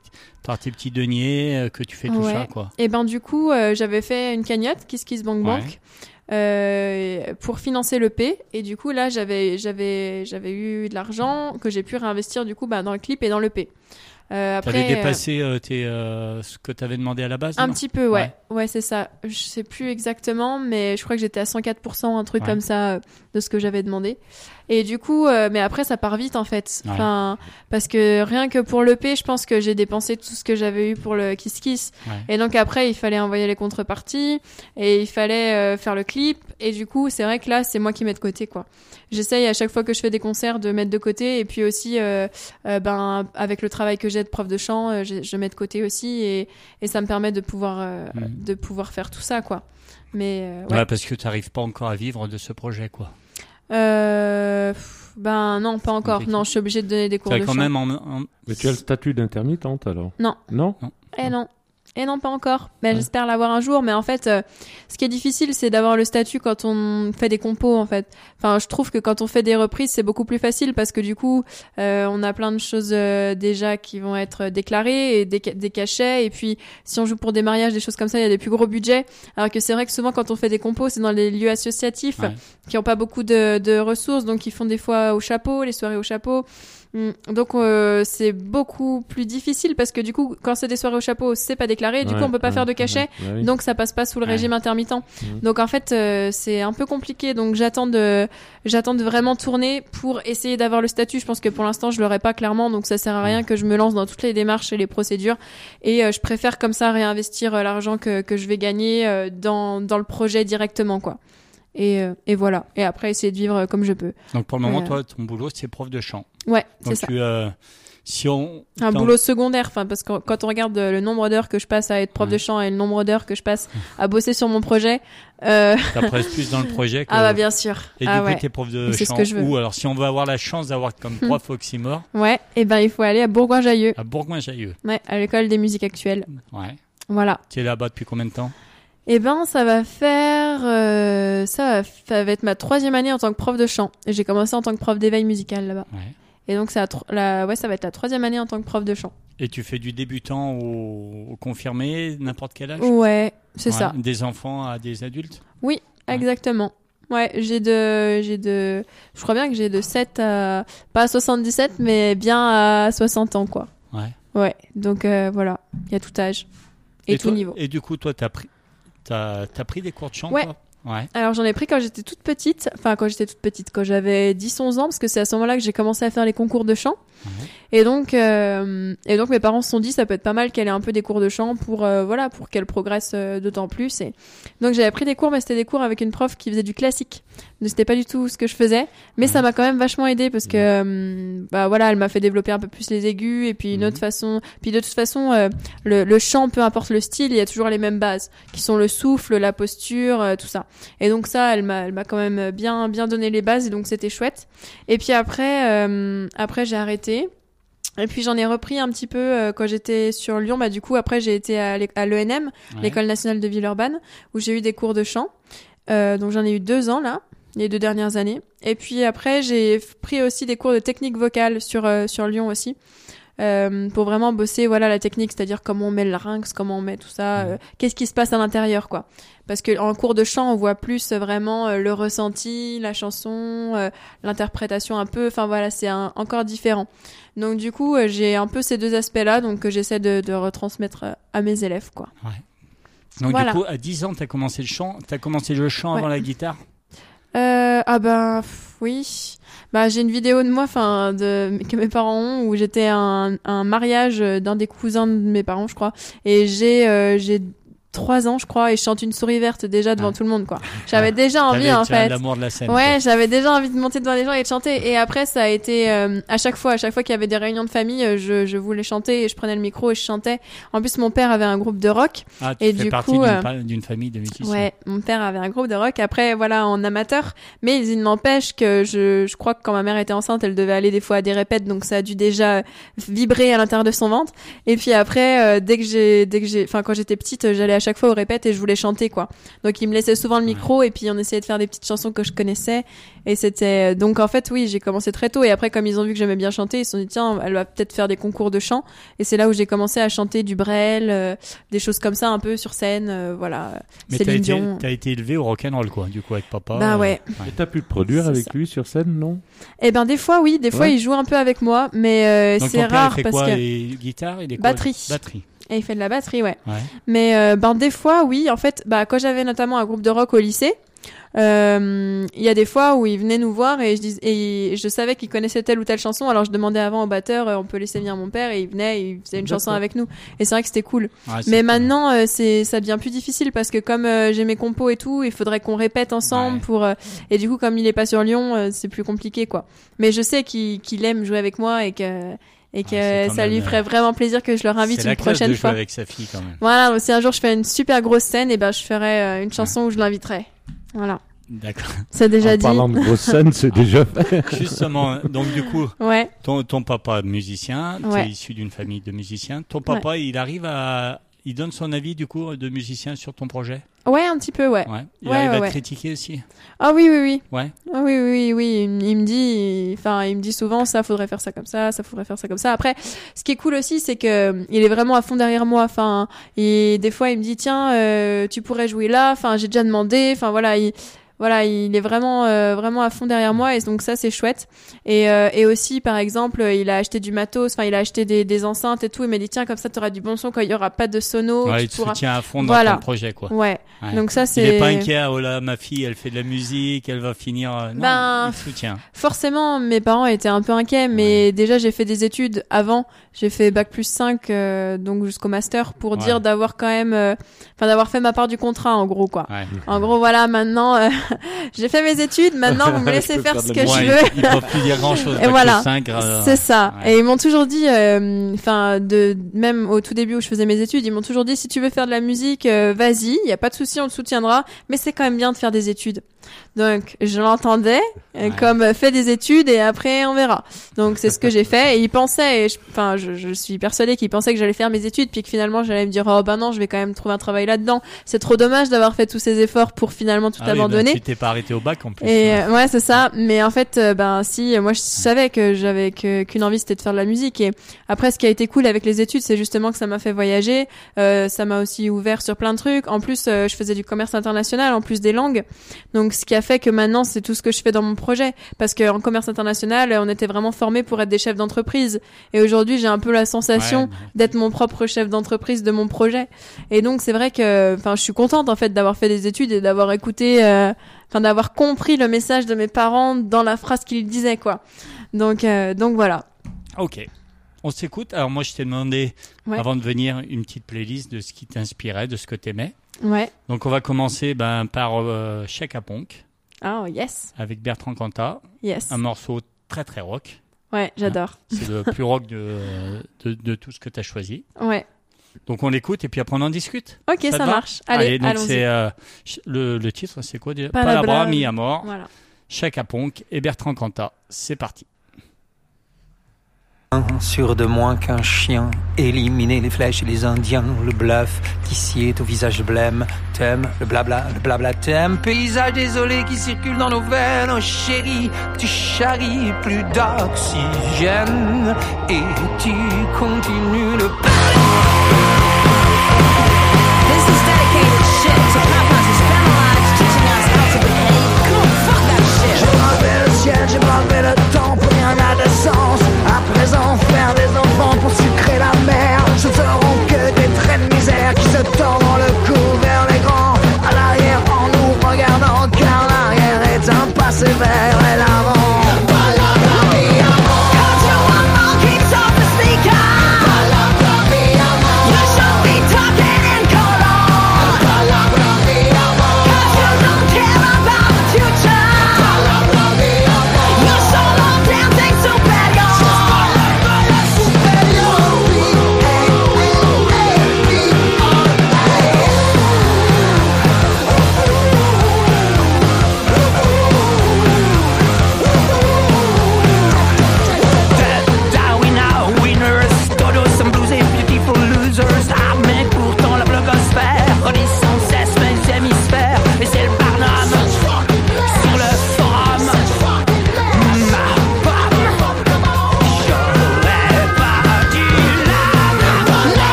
par tes petits deniers euh, que tu fais tout Ouais. ça quoi? Et ben du coup, euh, j'avais fait une cagnotte Kiss Kiss Bank Ouais. Bank euh, pour financer le P. Et du coup là, j'avais j'avais j'avais eu de l'argent que j'ai pu réinvestir du coup bah, dans le clip et dans le P. Euh, T'avais après, euh, dépassé euh, tes, euh, ce que t'avais demandé à la base un petit peu, ouais, ouais, c'est ça. Je sais plus exactement, mais je crois que j'étais à 104%, un truc Ouais. comme ça euh, de ce que j'avais demandé. Et du coup, euh, mais après ça part vite en fait. Ouais. Enfin, parce que rien que pour le P, je pense que j'ai dépensé tout ce que j'avais eu pour le Kiss Kiss. Ouais. Et donc après, il fallait envoyer les contreparties et il fallait euh, faire le clip. Et du coup, c'est vrai que là, c'est moi qui mets de côté, quoi. J'essaye à chaque fois que je fais des concerts de mettre de côté. Et puis aussi, euh, euh, ben, avec le travail que j'ai de prof de chant, euh, je, je mets de côté aussi. Et, et ça me permet de pouvoir, euh, Mhm. de pouvoir faire tout ça, quoi. Mais euh, ouais. Ouais, parce que t'arrives pas encore à vivre de ce projet quoi. Euh, ben non, pas encore. compliqué. Non, je suis obligée de donner des cours de quand chant. même en, en- Mais tu as le statut d'intermittente alors? Non? Non? Eh non. Eh non, pas encore. Mais Ouais. j'espère l'avoir un jour. Mais en fait, euh, ce qui est difficile, c'est d'avoir le statut quand on fait des compos, en fait. Enfin, je trouve que quand on fait des reprises, c'est beaucoup plus facile parce que du coup, euh, on a plein de choses euh, déjà qui vont être déclarées et des, des cachets. Et puis, si on joue pour des mariages, des choses comme ça, il y a des plus gros budgets. Alors que c'est vrai que souvent, quand on fait des compos, c'est dans les lieux associatifs Ouais. qui ont pas beaucoup de, de ressources, donc ils font des fois au chapeau, les soirées au chapeau. Mm. Donc euh, c'est beaucoup plus difficile parce que du coup quand c'est des soirées au chapeau c'est pas déclaré. Du Ouais, coup on peut pas ouais, faire de cachet. ouais, ouais, oui. donc ça passe pas sous le régime intermittent. Mhm. donc en fait euh, c'est un peu compliqué. Donc j'attends de j'attends de vraiment tourner pour essayer d'avoir le statut. Je pense que pour l'instant je l'aurai pas clairement. Donc ça sert à rien que je me lance dans toutes les démarches et les procédures. Et euh, je préfère comme ça réinvestir euh, l'argent que, que je vais gagner euh, dans dans le projet directement quoi et, euh, et voilà et après essayer de vivre euh, comme je peux Donc pour le moment, Ouais. toi, ton boulot, c'est prof de chant. ouais c'est ça tu, euh, si on un boulot secondaire enfin parce que quand on regarde euh, le nombre d'heures que je passe à être prof Ouais. de chant et le nombre d'heures que je passe à bosser sur mon projet euh... t'as presque plus dans le projet. Que... ah bah bien sûr Et ah du coup, ouais t'es prof de Mais c'est ce chant que je veux. où Alors, si on veut avoir la chance d'avoir comme prof Oxymore ouais et ben il faut aller à Bourgoin-Jallieu à Bourgoin-Jallieu. ouais à l'école des musiques actuelles Ouais. voilà Tu es là-bas depuis combien de temps? Et ben ça va faire euh, ça, va, ça va être ma troisième année en tant que prof de chant et j'ai commencé en tant que prof d'éveil musical là-bas Ouais. et donc la, ouais ça va être la troisième année en tant que prof de chant Et tu fais du débutant au, au confirmé, n'importe quel âge? Ouais c'est Ouais. ça Des enfants à des adultes? Ouais. Exactement. Ouais, j'ai de, j'ai de, je crois bien que j'ai de 7 à, pas à 77, mais bien à 60 ans, quoi. Ouais. Ouais, donc euh, voilà, il y a tout âge et, tout toi- niveau. Et du coup, toi, t'as pris, t'as, pris des cours de chant Ouais. toi Ouais. Alors j'en ai pris quand j'étais toute petite, enfin quand j'étais toute petite, quand j'avais 10-11 ans, parce que c'est à ce moment-là que j'ai commencé à faire les concours de chant. Et donc, euh, et donc mes parents se sont dit ça peut être pas mal qu'elle ait un peu des cours de chant pour euh, voilà pour qu'elle progresse euh, d'autant plus. Et donc j'avais pris des cours, mais c'était des cours avec une prof qui faisait du classique. Donc c'était pas du tout ce que je faisais, mais ça m'a quand même vachement aidé parce que bah voilà elle m'a fait développer un peu plus les aigus et puis une Mhm. autre façon. Puis de toute façon le, le chant peu importe le style, il y a toujours les mêmes bases qui sont le souffle, la posture, tout ça. Et donc ça elle m'a elle m'a quand même bien bien donné les bases et donc c'était chouette. Et puis après après j'ai arrêté. Et puis j'en ai repris un petit peu euh, quand j'étais sur Lyon. Bah du coup après j'ai été à l'ENM, Ouais. l'école nationale de Villeurbanne, où j'ai eu des cours de chant. Euh, donc j'en ai eu deux ans là, les deux dernières années. Et puis après j'ai pris aussi des cours de technique vocale sur euh, sur Lyon aussi. Euh, pour vraiment bosser voilà la technique c'est-à-dire comment on met le larynx comment on met tout ça euh, qu'est-ce qui se passe à l'intérieur quoi parce que en cours de chant on voit plus euh, vraiment le ressenti la chanson l'interprétation un peu enfin voilà c'est encore différent donc du coup j'ai un peu ces deux aspects là donc que j'essaie de, de retransmettre à mes élèves quoi Donc Voilà. du coup, à 10 ans, t'as commencé le chant. T'as commencé le chant Ouais. avant la guitare? Euh, ah ben oui. Bah j'ai une vidéo de moi, enfin de que mes parents ont où j'étais à un, un mariage d'un des cousins de mes parents, je crois, et j'ai euh, j'ai trois ans, je crois, et je chante une souris verte déjà devant Ah. tout le monde, quoi. J'avais Ah. déjà envie, en fait. l'amour de la scène. Ouais, j'avais déjà envie de monter devant les gens et de chanter. Et après, ça a été euh, à chaque fois, à chaque fois qu'il y avait des réunions de famille, euh, je, je voulais chanter et je prenais le micro et je chantais. En plus, mon père avait un groupe de rock. Ah, tu Et fais du partie coup, d'une euh, d'une famille de musiciens. Ouais, mon père avait un groupe de rock. Après, voilà, en amateur. Mais il n'empêche que je, je crois que quand ma mère était enceinte, elle devait aller des fois à des répètes, donc ça a dû déjà vibrer à l'intérieur de son ventre. Et puis après, euh, dès que j'ai, dès que j'ai, enfin quand j'étais petite, j'allais à chaque fois aux répètes et je voulais chanter quoi. Donc il me laissait souvent le micro et puis on essayait de faire des petites chansons que je connaissais. Et c'était donc en fait oui, j'ai commencé très tôt. Et après, comme ils ont vu que j'aimais bien chanter, ils se sont dit tiens, elle va peut-être faire des concours de chant. Et c'est là où j'ai commencé à chanter du Brel, euh, des choses comme ça un peu sur scène, euh, voilà. Mais t'as été, t'as été élevé au rock'n'roll, quoi, du coup, avec papa. Bah euh, ouais. Et t'as pu te produire C'est avec ça. lui sur scène, non? Eh ben des fois oui, des fois Ouais. il joue un peu avec moi, mais euh, Donc c'est rare parce quoi? que les guitares, il est quoi? Batterie. Batterie. Et il fait de la batterie, ouais. Ouais. Mais euh, ben des fois oui, en fait, bah quand j'avais notamment un groupe de rock au lycée, euh, il y a des fois où il venait nous voir et je dis et je savais qu'il connaissait telle ou telle chanson, alors je demandais avant au batteur, euh, on peut laisser venir mon père et il venait, et il faisait une chanson avec nous. Et c'est vrai que c'était cool. Mais cool. maintenant, euh, c'est ça devient plus difficile parce que comme euh, j'ai mes compos et tout, il faudrait qu'on répète ensemble Ouais. pour. et du coup, comme il est pas sur Lyon, c'est plus compliqué quoi. Mais je sais qu'il qu'il aime jouer avec moi et que et que c'est quand ça lui ferait euh, vraiment plaisir que je le invite C'est la une classe de prochaine jouer fois. avec sa fille, quand même. Voilà, donc si un jour je fais une super grosse scène, et ben je ferai euh, une chanson où je l'inviterai. Voilà, D'accord. c'est déjà En dit. parlant de grosse scène, c'est déjà fait. Justement, donc du coup, Ouais. ton, ton papa musicien, tu es Ouais. issu d'une famille de musiciens. Ton papa, il arrive à... Il donne son avis, du coup, de musicien sur ton projet? Ouais, un petit peu, ouais. Ouais. Il Ouais, arrive ouais, à te ouais. critiquer aussi Ah oui, oui, oui. Ouais. Ah oui, oui, oui. Il, il me dit, enfin, il me dit souvent, ça faudrait faire ça comme ça, ça faudrait faire ça comme ça. Après, ce qui est cool aussi, c'est que il est vraiment à fond derrière moi. Enfin, et des fois, il me dit, tiens, euh, tu pourrais jouer là. Enfin, j'ai déjà demandé. Enfin, voilà, il, voilà, il est vraiment, euh, vraiment à fond derrière moi. Et donc ça, c'est chouette. Et, euh, et aussi, par exemple, il a acheté du matos. Enfin, il a acheté des, des enceintes et tout. Il m'a dit, tiens, comme ça, t'auras du bon son quand il y aura pas de sono. Ouais, tu il te pourras- soutient à fond dans Voilà. ton projet, quoi. Ouais. Ouais. Donc ça, Il c'est. est pas inquiet, oh là, ma fille, elle fait de la musique, elle va finir. euh, Non, Ben, il soutient. Forcément, mes parents étaient un peu inquiets, mais déjà j'ai fait des études avant. J'ai fait bac plus 5, euh, donc jusqu'au master, pour dire d'avoir quand même, euh, enfin d'avoir fait ma part du contrat, en gros quoi. Ouais. En gros, voilà, maintenant euh, j'ai fait mes études, maintenant vous me laissez faire faire ce que je veux. Ils, ils peuvent plus dire grand chose. Et voilà. euh, C'est ça. ouais. Et ils m'ont toujours dit, euh, enfin, de même au tout début où je faisais mes études, ils m'ont toujours dit si tu veux faire de la musique, euh, vas-y, il y a pas de souci, on te soutiendra, mais c'est quand même bien de faire des études. Donc je l'entendais euh, Ouais. comme euh, fais des études et après on verra. Donc c'est ce que j'ai fait et et je- enfin je, je suis persuadée qu'ils pensaient que j'allais faire mes études puis que finalement j'allais me dire oh ben non je vais quand même trouver un travail là-dedans. C'est trop dommage d'avoir fait tous ces efforts pour finalement tout Ah oui, abandonner. tu t'es pas arrêté au bac en plus. Et ouais. euh, ouais, c'est ça. Mais en fait, euh, ben si, moi je savais que j'avais qu'une envie c'était de faire de la musique. Et après, ce qui a été cool avec les études, c'est justement que ça m'a fait voyager. Euh, ça m'a aussi ouvert sur plein de trucs. En plus, je faisais du commerce international, en plus des langues. Donc, ce qui a fait que maintenant, c'est tout ce que je fais dans mon projet. Parce qu'en commerce international, on était vraiment formés pour être des chefs d'entreprise. Et aujourd'hui, j'ai un peu la sensation Ouais, d'être mon propre chef d'entreprise de mon projet. Et donc c'est vrai que enfin je suis contente en fait d'avoir fait des études et d'avoir écouté euh, enfin d'avoir compris le message de mes parents dans la phrase qu'ils disaient quoi. Donc euh, donc voilà. Ok. On s'écoute. Alors moi, je t'ai demandé, Ouais. avant de venir, une petite playlist de ce qui t'inspirait, de ce que t'aimais. Ouais. Donc on va commencer ben, par euh, Chèque à Ponk Oh yes. avec Bertrand Cantat, Yes. un morceau très très rock. Ouais, j'adore. C'est le plus rock de, de, de tout ce que tu as choisi. Ouais. Donc on l'écoute et puis après on en discute. OK, Ça ça, marche. Allez, donc allons-y. c'est euh, le, le titre, c'est quoi déjà? Palabra Palabra mi amor, Voilà. Chèque à Ponk et Bertrand Cantat. C'est parti. Sûr de moins qu'un chien, éliminer les flèches et les indiens, le bluff qui sied au visage blême, thème, le blabla, le blabla thème, paysage désolé qui circule dans nos veines, oh chérie, tu charries plus d'oxygène. Et tu continues le This is dedicated shit. To papas who spend their lives teaching us how to behave. Come on, fuck that shit. J'ai bravé le ciel, j'ai bravé le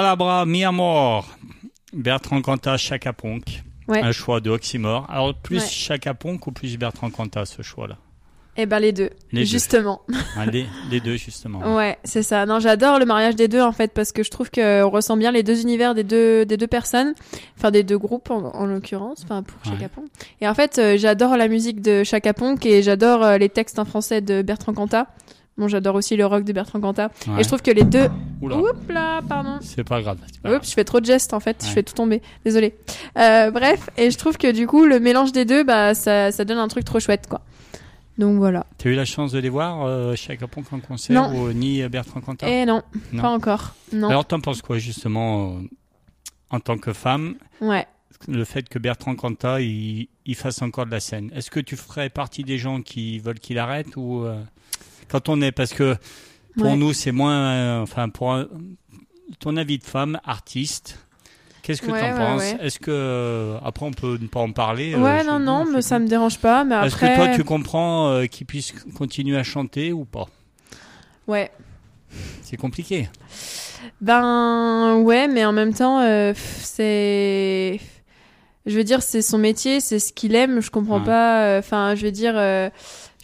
Palabra mi amor. Bertrand Cantat, Chaka Ponk. Ouais. Un choix de oxymore. Alors, plus Ouais. Chaka Ponk ou plus Bertrand Cantat, ce choix-là Eh ben les deux, Les deux. justement. Hein, les, les deux, justement. Ouais, c'est ça. Non, j'adore le mariage des deux en fait parce que je trouve qu'on ressent bien les deux univers des deux des deux personnes, enfin des deux groupes en, en l'occurrence, enfin pour Ouais. Chaka Ponk. Et en fait, euh, j'adore la musique de Chaka Ponk et j'adore euh, les textes en français de Bertrand Cantat. Bon, j'adore aussi le rock de Bertrand Cantat. Ouais. Et je trouve que les deux. Oula. Oups là, pardon. C'est pas grave. pas grave. Je fais trop de gestes en fait, je fais tout tomber. Désolée. Euh, bref, et je trouve que du coup le mélange des deux, bah ça ça donne un truc trop chouette quoi. Donc voilà. T'as eu la chance de les voir, euh, Chaka Ponk en concert Non. ou ni euh, Bertrand Cantat Eh non, Non. pas encore. Non. Alors, t'en penses quoi, justement, euh, en tant que femme, Ouais. le fait que Bertrand Cantat il, il fasse encore de la scène? Est-ce que tu ferais partie des gens qui veulent qu'il arrête ou euh, quand on est parce que pour Ouais. nous c'est moins euh, enfin pour un- ton avis de femme artiste Qu'est-ce que Ouais, t'en ouais, penses ouais. Est-ce que euh, après on peut ne pas en parler euh, Ouais, non, non, mais ça me dérange pas. Mais Est-ce après, que toi tu comprends euh, qu'il puisse continuer à chanter ou pas ouais, C'est compliqué. ben ouais, mais en même temps, euh, c'est, je veux dire, c'est son métier, c'est ce qu'il aime. Je comprends pas. Enfin, je veux dire,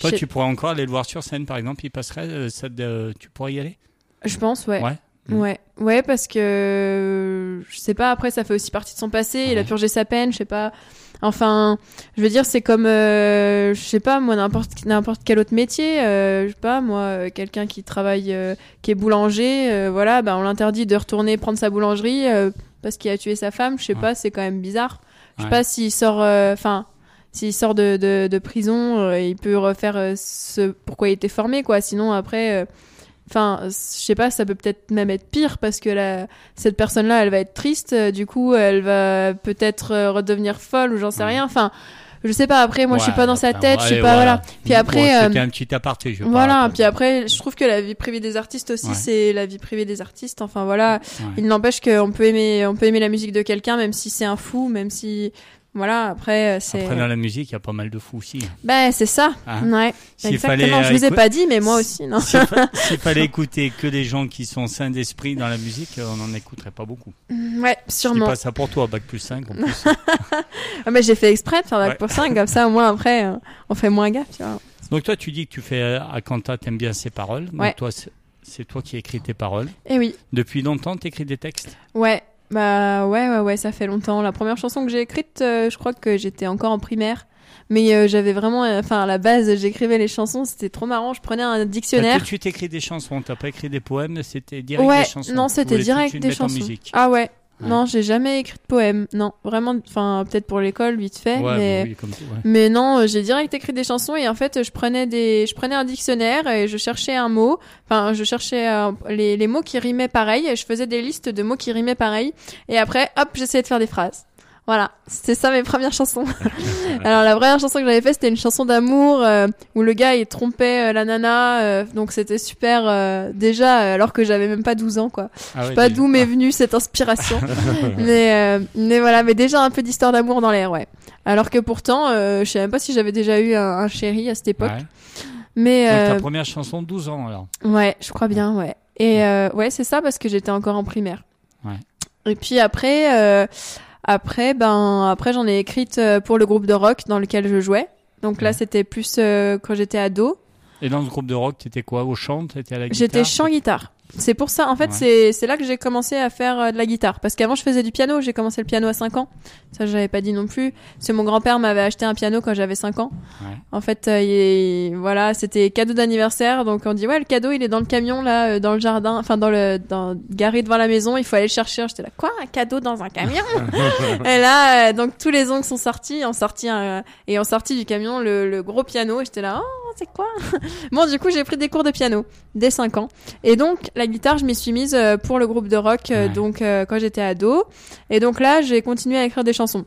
Toi tu pourrais encore aller le voir sur scène par exemple, il passerait euh, ça te- tu pourrais y aller? Je pense, ouais. Ouais. Ouais, ouais, parce que je sais pas. Après, ça fait aussi partie de son passé. Il a purgé sa peine. Je sais pas. Enfin, je veux dire, c'est comme, euh, je sais pas, moi, n'importe n'importe quel autre métier. euh, je sais pas, moi, euh, quelqu'un qui travaille, euh, qui est boulanger, euh, voilà, ben on l'interdit de retourner prendre sa boulangerie euh, parce qu'il a tué sa femme. Je sais Ouais. pas, c'est quand même bizarre. Je sais Ouais. pas s'il sort, euh, enfin. S'il sort de, de, de prison, euh, il peut refaire euh, ce pourquoi il était formé, quoi. Sinon, après, euh, Enfin, je sais pas, ça peut peut-être même être pire parce que la, cette personne-là, elle va être triste. Du coup, elle va peut-être redevenir folle ou j'en sais Ouais. rien. Enfin, je sais pas. Après, moi, je suis Ouais, pas dans sa tête. Je sais allez, pas, voilà. Puis après, Bon, c'était euh, un petit aparté. Je Voilà. Puis après, je trouve que la vie privée des artistes aussi, Ouais. c'est la vie privée des artistes. Enfin, voilà. Ouais. Il n'empêche qu'on peut aimer, on peut aimer la musique de quelqu'un, même si c'est un fou, même si, voilà. Après, euh, c'est, Après, dans la musique, il y a pas mal de fous aussi. ben, c'est ça. Hein. Ouais. S'il Exactement. fallait, je vous ai pas dit, mais moi aussi, non. S'il fa- s'il fallait écouter que des gens qui sont sains d'esprit dans la musique, euh, on n'en écouterait pas beaucoup. ouais, Je dis sûrement. pas ça pour toi, bac plus 5 en plus. Ah, mais j'ai fait exprès de faire bac Ouais. pour 5, comme ça, au moins, après, euh, on fait moins gaffe, tu vois. Donc toi, tu dis que tu fais euh, à Quanta, t'aimes bien ses paroles. Donc Ouais. toi, c'est c'est toi qui écris tes paroles. Et oui. Depuis longtemps, t'écris des textes? Ouais. Bah, ouais, ouais, ouais, ça fait longtemps. La première chanson que j'ai écrite, euh, je crois que j'étais encore en primaire. Mais euh, j'avais vraiment, euh, enfin, à la base, j'écrivais les chansons, c'était trop marrant. Je prenais un T'as dictionnaire. tout de suite écrit des chansons. T'as pas écrit des poèmes, c'était direct Ouais, des chansons. non, c'était tout direct des chansons. musique. Ah ouais. Ouais. Non, j'ai jamais écrit de poème. Non, vraiment, enfin, peut-être pour l'école, vite fait. Ouais, mais... bah oui, comme tout, ouais. Mais non, euh, j'ai direct écrit des chansons et en fait, je prenais des, je prenais un dictionnaire et je cherchais un mot. Enfin, je cherchais euh, les, les mots qui rimaient pareil et je faisais des listes de mots qui rimaient pareil. Et après, hop, j'essayais de faire des phrases. Voilà, c'était ça mes premières chansons. Alors la première chanson que j'avais faite, c'était une chanson d'amour euh, où le gars il trompait euh, la nana, euh, donc c'était super euh, déjà euh, alors que j'avais même pas 12 ans quoi. Ah Je sais pas d'où m'est venue cette inspiration. mais, euh, mais voilà, mais déjà un peu d'histoire d'amour dans l'air, ouais. Alors que pourtant, euh, je sais même pas si j'avais déjà eu un, un chéri à cette époque. Ouais. Mais Donc ta première chanson, 12 ans alors. ouais, je crois bien, ouais. Et euh, ouais, c'est ça parce que j'étais encore en primaire. Ouais. Et puis après, euh, après, ben après j'en ai écrite euh, pour le groupe de rock dans lequel je jouais. Donc là, c'était plus euh, quand j'étais ado. Et dans le groupe de rock, t'étais quoi? Au chant T'étais à la guitare? J'étais chant-guitare. C'est pour ça, en fait, Ouais. c'est c'est là que j'ai commencé à faire euh, de la guitare. Parce qu'avant, je faisais du piano. J'ai commencé le piano à 5 ans. Ça, j'avais pas dit non plus. Parce que mon grand-père m'avait acheté un piano quand j'avais 5 ans. Ouais. En fait, euh, il- voilà, c'était cadeau d'anniversaire. Donc, on dit, ouais, le cadeau, il est dans le camion, là, euh, dans le jardin. Enfin, dans le, dans, garé devant la maison. Il faut aller le chercher. J'étais là, quoi? Un cadeau dans un camion? et là, euh, donc, tous les oncles sont sortis, ont sorti un, et ont sorti du camion le, le gros piano. Et j'étais là, oh, c'est quoi? bon, du coup, j'ai pris des cours de piano dès 5 ans. Et donc, la guitare, je m'y suis mise euh, pour le groupe de rock, euh, Ouais. donc, euh, quand j'étais ado. Et donc là, j'ai continué à écrire des chansons.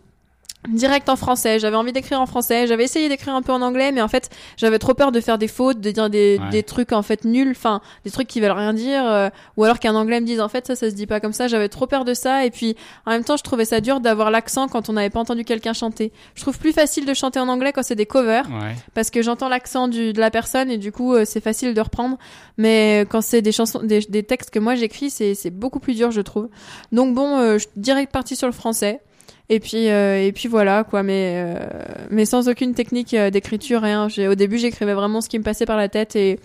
Direct en français. J'avais envie d'écrire en français. J'avais essayé d'écrire un peu en anglais, mais en fait, j'avais trop peur de faire des fautes, de dire des, Ouais. des trucs en fait nuls, enfin des trucs qui veulent rien dire, euh, ou alors qu'un anglais me dise en fait ça, ça se dit pas comme ça. J'avais trop peur de ça, et puis en même temps, je trouvais ça dur d'avoir l'accent quand on n'avait pas entendu quelqu'un chanter. Je trouve plus facile de chanter en anglais quand c'est des covers, Ouais. parce que j'entends l'accent du de la personne et du coup euh, c'est facile de reprendre. Mais quand c'est des chansons, des, des textes que moi j'écris, c'est c'est beaucoup plus dur, je trouve. Donc bon, euh, je suis direct parti sur le français. Et puis euh, et puis voilà quoi, mais euh, mais sans aucune technique euh, d'écriture, rien. J'ai au début j'écrivais vraiment ce qui me passait par la tête et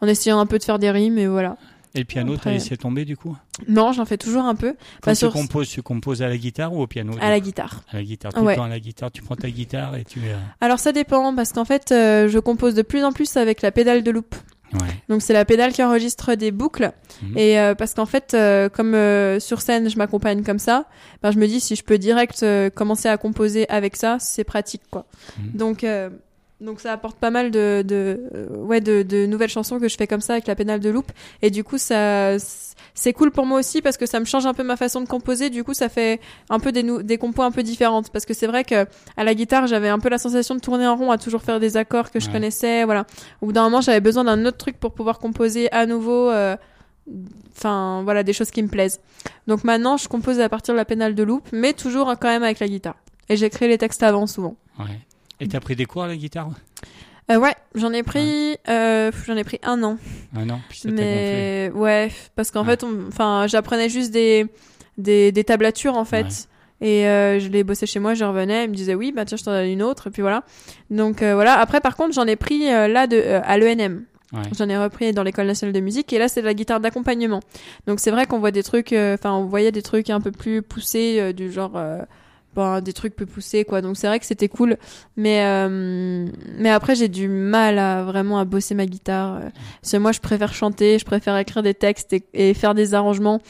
en essayant un peu de faire des rimes et voilà. Et le piano, t'as laissé tomber du coup? Non, j'en fais toujours un peu. Quand tu sur- composes, tu composes à la guitare ou au piano à la guitare. À la guitare, tout Ouais. le temps à la guitare. Tu prends ta guitare et tu. Alors ça dépend parce qu'en fait euh, je compose de plus en plus avec la pédale de loop. Ouais. Donc c'est la pédale qui enregistre des boucles Mhm. et euh, parce qu'en fait euh, comme euh, sur scène je m'accompagne comme ça, ben je me dis si je peux direct commencer à composer avec ça, c'est pratique quoi. Mhm. Donc donc ça apporte pas mal de de ouais de, de nouvelles chansons que je fais comme ça avec la pédale de loop et du coup ça c'est cool pour moi aussi parce que ça me change un peu ma façon de composer. Du coup ça fait un peu des des compos un peu différentes. Parce que c'est vrai que à la guitare j'avais un peu la sensation de tourner en rond à toujours faire des accords que je Ouais. connaissais voilà. Au bout d'un moment j'avais besoin d'un autre truc pour pouvoir composer à nouveau euh, enfin voilà des choses qui me plaisent. Donc maintenant je compose à partir de la pédale de loop mais toujours quand même avec la guitare. Et j'écris les textes avant souvent. Ouais. Et t'as pris des cours à la guitare? Euh, ouais j'en ai pris euh, j'en ai pris un an Ah non, puis ça t'a gonflé. mais ouais parce qu'en fait enfin j'apprenais juste des, des des tablatures en fait Ouais. et euh, je les bossais chez moi je revenais ils me disaient oui bah tiens je t'en donne une autre et puis voilà donc euh, voilà après par contre j'en ai pris euh, là de euh, à l'ENM Ouais. J'en ai repris dans l'école nationale de musique et là c'est de la guitare d'accompagnement. Donc c'est vrai qu'on voit des trucs, euh, enfin on voyait des trucs un peu plus poussés euh, du genre, euh, bon, des trucs plus poussés quoi. Donc c'est vrai que c'était cool, mais euh, mais après j'ai du mal à vraiment à bosser ma guitare. euh. Parce que moi je préfère chanter, je préfère écrire des textes et, et faire des arrangements,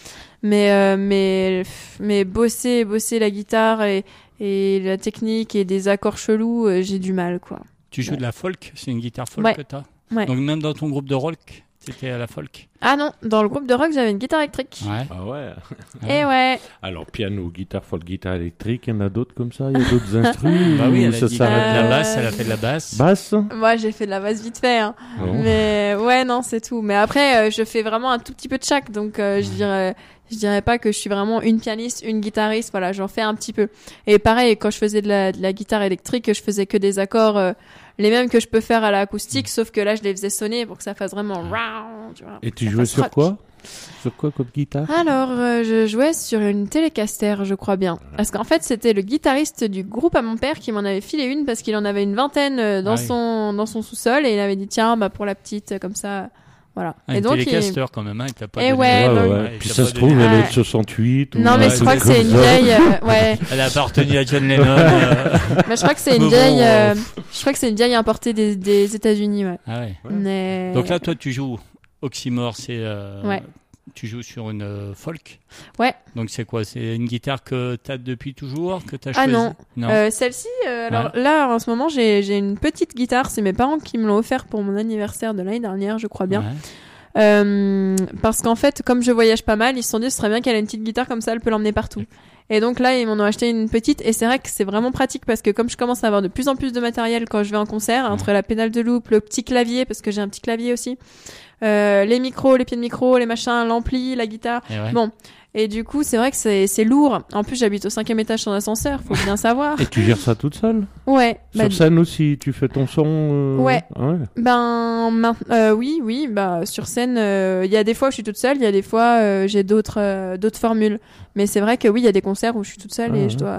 mais euh, mais mais bosser bosser la guitare et et la technique et des accords chelous, j'ai du mal quoi. Tu joues Ouais. de la folk? C'est une guitare folk Ouais. que t'as? Ouais. Donc même dans ton groupe de rock, c'était à la folk Ah non, dans le groupe de rock j'avais une guitare électrique. Ouais. Ah ouais. Et ouais. Alors, piano, guitare, folk, guitare électrique, il y en a d'autres comme ça Il y a d'autres instruments Bah oui, ou elle a ça dit de s'arrête la basse, elle a fait de la basse. Basse Moi, j'ai fait de la basse vite fait. Hein. Mais ouais, non, c'est tout. Mais après, euh, je fais vraiment un tout petit peu de chaque. Donc, euh, je dirais, je dirais pas que je suis vraiment une pianiste, une guitariste. Voilà, j'en fais un petit peu. Et pareil, quand je faisais de la, de la guitare électrique, je faisais que des accords euh, les mêmes que je peux faire à l'acoustique, sauf que là, je les faisais sonner pour que ça fasse vraiment. round, tu vois, Et tu jouais sur rock. quoi? Sur quoi comme guitare? Alors, euh, je jouais sur une Telecaster, je crois bien. Parce qu'en fait, c'était le guitariste du groupe à mon père qui m'en avait filé une parce qu'il en avait une vingtaine euh, dans Ah oui. son dans son sous-sol et il avait dit tiens, bah pour la petite euh, comme ça, voilà. Ah, et une donc il- télécaster quand même, hein, il t'a pas Eh donné- ouais, Ouais, ouais, oui. ouais. Ouais, Puis ça pas se trouve, elle est de 68. ou Non un mais je crois que c'est une vieille, euh, ouais. Elle a appartenu à John Lennon. euh. Mais je crois que c'est une vieille, euh, euh, je crois que c'est une vieille importée des, des États-Unis, ouais. Ah ouais. Mais Donc là, toi, tu joues Oxymore, c'est. euh, Ouais. Tu joues sur une euh, folk. Ouais. Donc c'est quoi? C'est une guitare que t'as depuis toujours que t'as Ah choisi non. Non. Euh, celle-ci, euh, alors là en ce moment j'ai j'ai une petite guitare, c'est mes parents qui me l'ont offert pour mon anniversaire de l'année dernière, je crois bien. Ouais. Euh, parce qu'en fait, comme je voyage pas mal, ils se sont dit ce serait bien qu'elle ait une petite guitare comme ça, elle peut l'emmener partout. Et donc là, ils m'en ont acheté une petite, et c'est vrai que c'est vraiment pratique parce que comme je commence à avoir de plus en plus de matériel quand je vais en concert, entre la pédale de loop, le petit clavier, parce que j'ai un petit clavier aussi, euh, les micros, les pieds de micro, les machins, l'ampli, la guitare. Et ouais. Bon. Et du coup, c'est vrai que c'est c'est lourd. En plus, j'habite au cinquième étage sans ascenseur, faut bien savoir. Et tu gères ça toute seule? Ouais. bah, Sur scène aussi, tu fais ton son euh, Ouais. ah ouais. Ben, main- euh, oui, oui, bah sur scène, euh, il y a des fois où je suis toute seule, il y a des fois j'ai d'autres d'autres formules. Mais c'est vrai que oui, il y a des concerts où je suis toute seule Ah et ouais. je dois,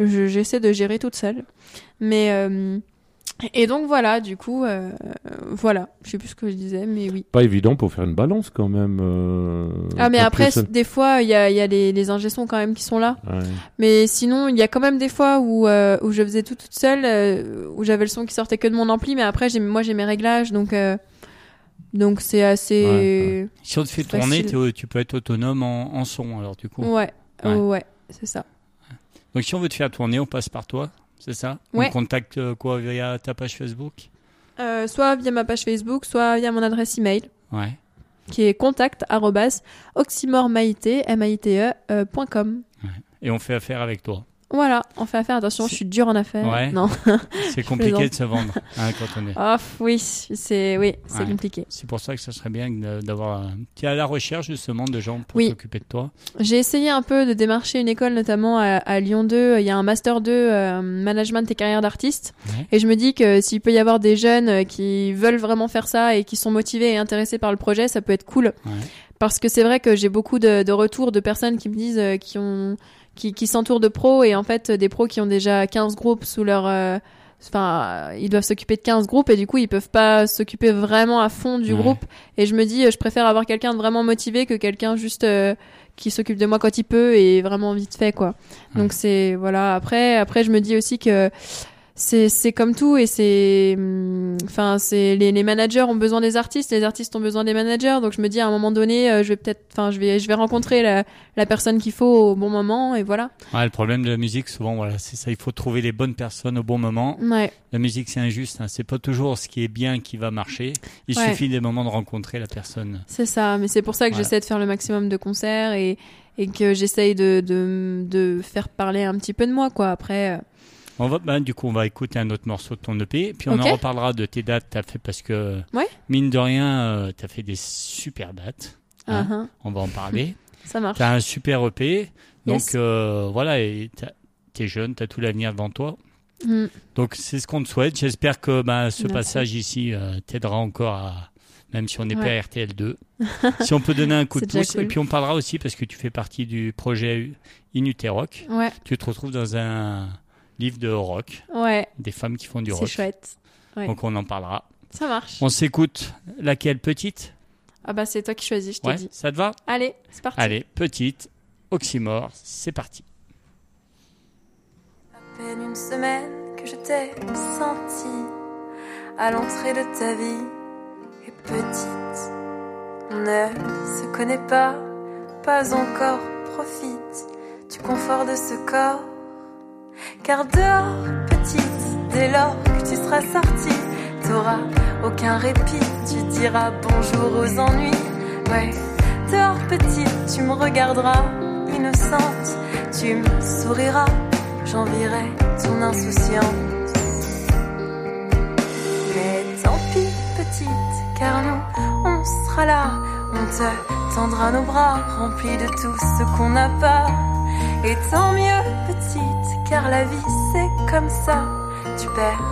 je- j'essaie de gérer toute seule. Mais euh, et donc voilà, du coup, euh, voilà, je sais plus ce que je disais, mais oui. Pas évident pour faire une balance quand même. euh, Ah mais après, des fois, il y a, il y a les, les ingé sons quand même qui sont là. Ouais. Mais sinon, il y a quand même des fois où, euh, où je faisais tout toute seule, euh, où j'avais le son qui sortait que de mon ampli, mais après, j'ai, moi, j'ai mes réglages, donc, euh, donc c'est assez. Ouais, Si on te fait tourner, tu peux être autonome en, en son, alors du coup. Ouais, Ouais. ouais, c'est ça. Donc si on veut te faire tourner, on passe par toi, c'est ça Ouais. On contacte euh, quoi via ta page Facebook Euh, soit via ma page Facebook, soit via mon adresse email, Ouais. qui est contact oxymoremaite, M-A-I-T-E, euh. Et on fait affaire avec toi. Voilà, on fait affaire. Attention, je suis dure en affaires. Ouais. Non. C'est compliqué de se vendre hein, quand on est. Ah, oui, c'est oui, c'est Ouais. compliqué. C'est pour ça que ça serait bien d'avoir. Tu es à la recherche justement de gens pour Oui. s'occuper de toi. J'ai essayé un peu de démarcher une école, notamment à, à Lyon 2. Il y a un master 2 euh, management et carrière d'artiste. Ouais. Et je me dis que s'il peut y avoir des jeunes euh, qui veulent vraiment faire ça et qui sont motivés et intéressés par le projet, ça peut être cool. Parce que c'est vrai que j'ai beaucoup de, de retours de personnes qui me disent euh, qui ont qui, qui s'entourent de pros et en fait des pros qui ont déjà 15 groupes sous leur euh, enfin ils doivent s'occuper de 15 groupes et du coup ils peuvent pas s'occuper vraiment à fond du Ouais. groupe et je me dis je préfère avoir quelqu'un de vraiment motivé que quelqu'un juste euh, qui s'occupe de moi quand il peut et vraiment vite fait quoi. Donc c'est voilà, après après je me dis aussi que c'est c'est comme tout et c'est hum, enfin c'est les, les managers ont besoin des artistes les artistes ont besoin des managers donc je me dis à un moment donné euh, je vais peut-être enfin je vais je vais rencontrer la, la personne qu'il faut au bon moment et voilà Ouais, le problème de la musique, souvent, voilà, c'est ça. Il faut trouver les bonnes personnes au bon moment. ouais La musique, c'est injuste. Hein. C'est pas toujours ce qui est bien qui va marcher. Il Ouais. suffit des moments de rencontrer la personne. c'est ça mais c'est pour ça que Voilà. j'essaie de faire le maximum de concerts et et que j'essaye de, de de faire parler un petit peu de moi quoi après euh, On va, bah, du coup, on va écouter un autre morceau de ton EP, puis on en reparlera de tes dates. T'as fait parce que Ouais. mine de rien, euh, t'as fait des super dates. hein. uh-huh, On va en parler. ça marche T'as un super EP, donc Yes. euh, voilà, et t'es jeune, t'as tout l'avenir devant toi. Mm. Donc c'est ce qu'on te souhaite. J'espère que bah, ce Merci. passage ici euh, t'aidera encore à, même si on n'est pas Ouais. à RTL2, si on peut donner un coup de pouce. cool. Et puis on parlera aussi parce que tu fais partie du projet Inuterock. ouais Tu te retrouves dans un livre de rock, ouais des femmes qui font du c'est rock. chouette ouais. Donc on en parlera. ça marche On s'écoute laquelle petite? Ah bah c'est toi qui choisis je te Ouais, dis ça te va? Allez c'est parti Allez, petite, oxymore, c'est parti. À peine une semaine que je t'ai senti à l'entrée de ta vie et petite. On ne se connaît pas, pas encore, profite du confort de ce corps. Car dehors, petite, dès lors que tu seras sortie, t'auras aucun répit, tu diras bonjour aux ennuis. Ouais, dehors, petite, tu me regarderas, innocente, tu me souriras, j'envierai ton insouciance. Mais tant pis, petite, car nous, on sera là, on te tendra nos bras, remplis de tout ce qu'on n'a pas. Et tant mieux, petite, car la vie c'est comme ça. Tu perds,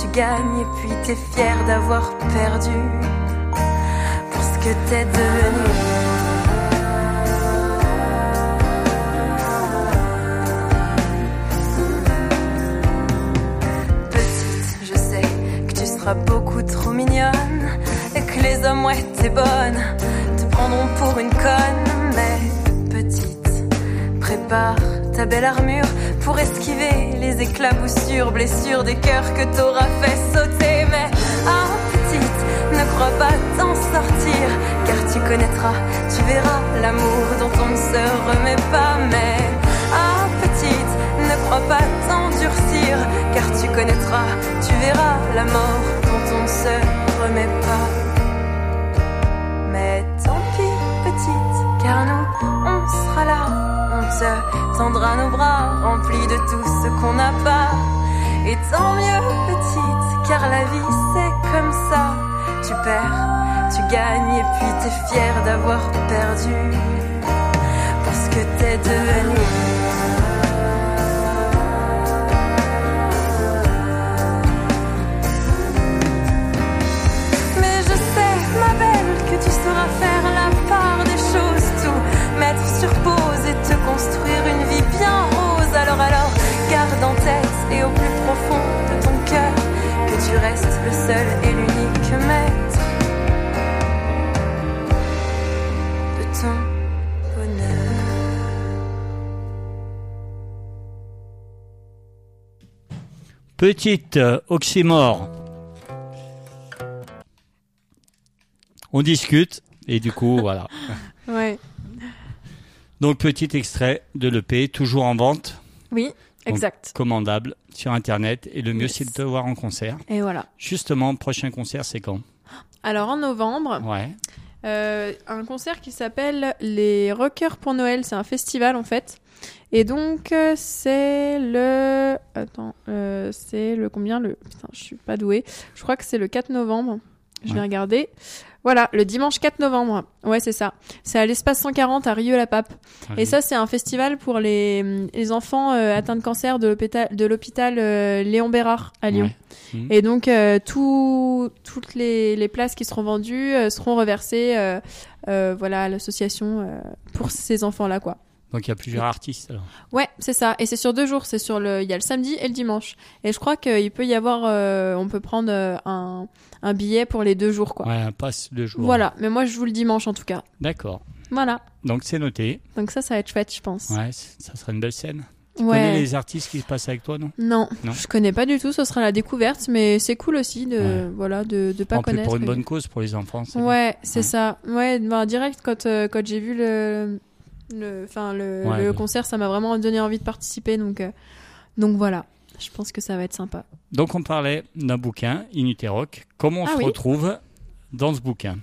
tu gagnes, et puis t'es fier d'avoir perdu pour ce que t'es devenu. Petite, je sais que tu seras beaucoup trop mignonne et que les hommes, ouais, t'es bonne, te prendront pour une conne. Mais petite, prépare ta belle armure pour esquiver les éclaboussures, blessures des cœurs que t'auras fait sauter. Mais ah, petite, ne crois pas t'en sortir, car tu connaîtras, tu verras l'amour dont on ne se remet pas. Mais ah, petite, ne crois pas t'endurcir, car tu connaîtras, tu verras la mort dont on ne se remet pas. Mais tant pis, petite, car nous, on sera là. On te tendra nos bras, remplis de tout ce qu'on n'a pas. Et tant mieux, petite, car la vie c'est comme ça. Tu perds, tu gagnes, et puis t'es fier d'avoir perdu. Pour ce que t'es devenu. Et au plus profond de ton cœur que tu restes le seul et l'unique maître de ton bonheur. Petite euh, oxymore. On discute et du coup voilà. ouais Donc petit extrait de l'EP, toujours en vente, oui exact commandable sur internet et le mieux Yes. c'est de te voir en concert. et voilà Justement, prochain concert c'est quand? Alors en novembre Ouais. Euh, un concert qui s'appelle les Rockers pour Noël. C'est un festival en fait. Et donc euh, c'est le attends, euh, c'est le combien le putain, je suis pas douée. Je crois que c'est le 4 novembre. Je vais Ouais. regarder. Voilà, le dimanche 4 novembre. Ouais, c'est ça. C'est à l'espace 140 à Rieux-la-Pape. Et ça, c'est un festival pour les, les enfants euh, atteints de cancer de l'hôpital de l'hôpital euh, Léon Bérard à Lyon. Ouais. Mhm. Et donc euh, tout, toutes les, les places qui seront vendues euh, seront reversées voilà à l'association pour ces enfants-là quoi. Donc il y a plusieurs artistes. Alors. Ouais, c'est ça. Et c'est sur deux jours. C'est sur le, il y a le samedi et le dimanche. Et je crois qu'il peut y avoir, euh, on peut prendre euh, un, un billet pour les deux jours quoi. Ouais, un passe de jour. Voilà. Mais moi, je joue le dimanche en tout cas. D'accord. Voilà. Donc c'est noté. Donc ça, ça va être chouette, je pense. Ouais, ça sera une belle scène. Tu connais Ouais. les artistes qui se passent avec toi, non? Non, Non? je connais pas du tout. Ce sera la découverte, mais c'est cool aussi de, Ouais. voilà, de, de pas En plus, connaître. pour une bonne cause pour les enfants. Ouais, c'est Ouais. ça. Ouais, ben, direct quand euh, quand j'ai vu le le le, Ouais, le le- concert, ça m'a vraiment donné envie de participer donc euh, donc voilà. Je pense que ça va être sympa. Donc on parlait d'un bouquin, Inuterok. Comment on Ah se oui. retrouve dans ce bouquin?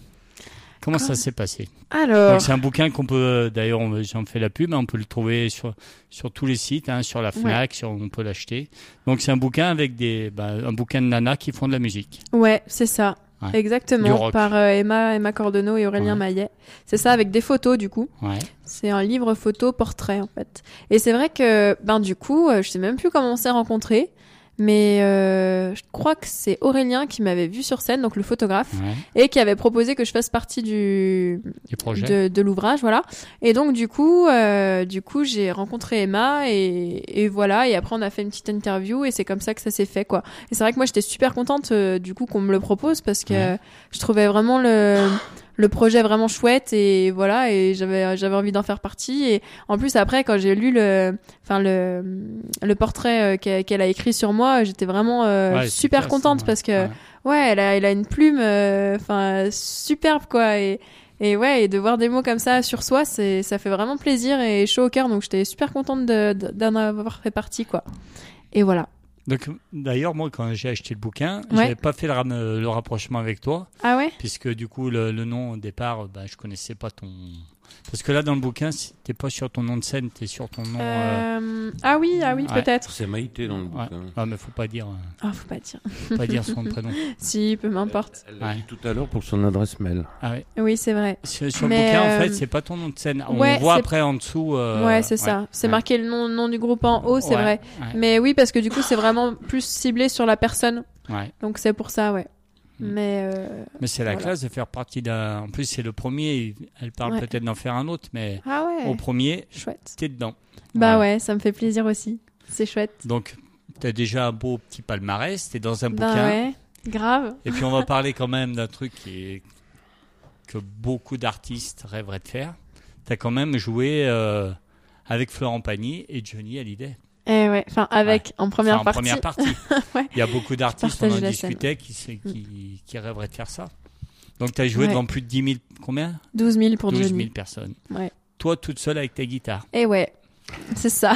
Comment ça s'est passé? Alors, c'est un bouquin qu'on peut, d'ailleurs, j'en fais la pub, mais on peut le trouver sur sur tous les sites, hein, sur la Fnac, sur, on peut l'acheter. Donc c'est un bouquin avec des, bah, un bouquin de nanas qui font de la musique. ouais, c'est ça. Ouais. Exactement, par euh, Emma Emma Cordonneau et Aurélien Ouais. Maillet. C'est ça avec des photos du coup. Ouais. C'est un livre photo portrait en fait. Et c'est vrai que ben du coup, euh, je sais même plus comment on s'est rencontrés, mais euh, je crois que c'est Aurélien qui m'avait vu sur scène, donc le photographe, Ouais. et qui avait proposé que je fasse partie du Des projets. de, de l'ouvrage, voilà. Et donc du coup, euh, du coup, j'ai rencontré Emma et, et voilà. Et après, on a fait une petite interview et c'est comme ça que ça s'est fait, quoi. Et c'est vrai que moi, j'étais super contente euh, du coup qu'on me le propose parce que Ouais. je trouvais vraiment le le projet vraiment chouette et voilà et j'avais j'avais envie d'en faire partie et en plus après quand j'ai lu le enfin le le portrait euh, qu'elle a écrit sur moi j'étais vraiment euh, Ouais, super contente ouais. parce que Ouais. ouais, elle a, elle a une plume, euh, enfin superbe quoi, et et ouais, et de voir des mots comme ça sur soi, c'est ça fait vraiment plaisir et chaud au cœur, donc j'étais super contente de- de- d'en avoir fait partie quoi. Et voilà. Donc d'ailleurs, moi, quand j'ai acheté le bouquin, Ouais. j'avais pas fait le, rapprochement avec toi. Ah ouais? puisque du coup le, le nom au départ bah, je connaissais pas ton parce que là dans le bouquin t'es pas sur ton nom de scène t'es sur ton nom euh, Euh, Ah oui, ah oui, Ouais. peut-être. C'est Maïté dans le ouais. bouquin. ah mais faut pas dire euh, Ah, faut pas dire. faut pas dire son prénom Si, peu m'importe. Elle l'a Ouais. dit tout à l'heure pour son adresse mail. ah ouais. Oui, c'est vrai. sur, sur le bouquin en euh, fait c'est pas ton nom de scène on voit c'est- après en dessous euh, ouais, c'est ça. C'est ouais. marqué le nom, nom du groupe en haut, c'est Ouais, vrai. ouais, Mais oui, parce que du coup, c'est vraiment plus ciblé sur la personne. ouais. Donc c'est pour ça, ouais. Mm. Mais euh, mais c'est la Voilà. classe de faire partie d'un en plus c'est le premier elle parle Ouais. peut-être d'en faire un autre mais ah ouais, au premier chouette. t'es dedans Bah Ouais. ouais, ça me fait plaisir aussi. C'est chouette. donc t'as déjà un beau petit palmarès t'es dans un Ben bouquin ouais, grave. Et puis on va parler quand même d'un truc qui est que beaucoup d'artistes rêveraient de faire. T'as quand même joué euh, avec Florent Pagny et Johnny Hallyday. Eh ouais, enfin avec en première Enfin, en partie. première partie. Ouais. Il y a beaucoup d'artistes, on en discutait, qui, qui, qui rêveraient de faire ça. Donc tu as joué Ouais. devant plus de 10 000, combien? 12 000 pour 12 000 Johnny. personnes. Ouais. Toi toute seule avec ta guitare. Eh ouais, c'est ça.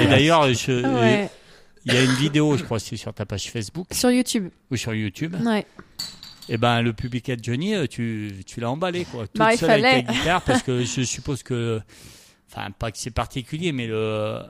Et d'ailleurs, je- Ouais. il y a une vidéo, je crois, c'est sur ta page Facebook Sur YouTube. ou sur YouTube. Ouais. Et ben le public de Johnny, euh, tu, tu l'as emballé quoi, toute Bah, seule avec fallait. ta guitare parce que je suppose que, enfin pas que c'est particulier, mais le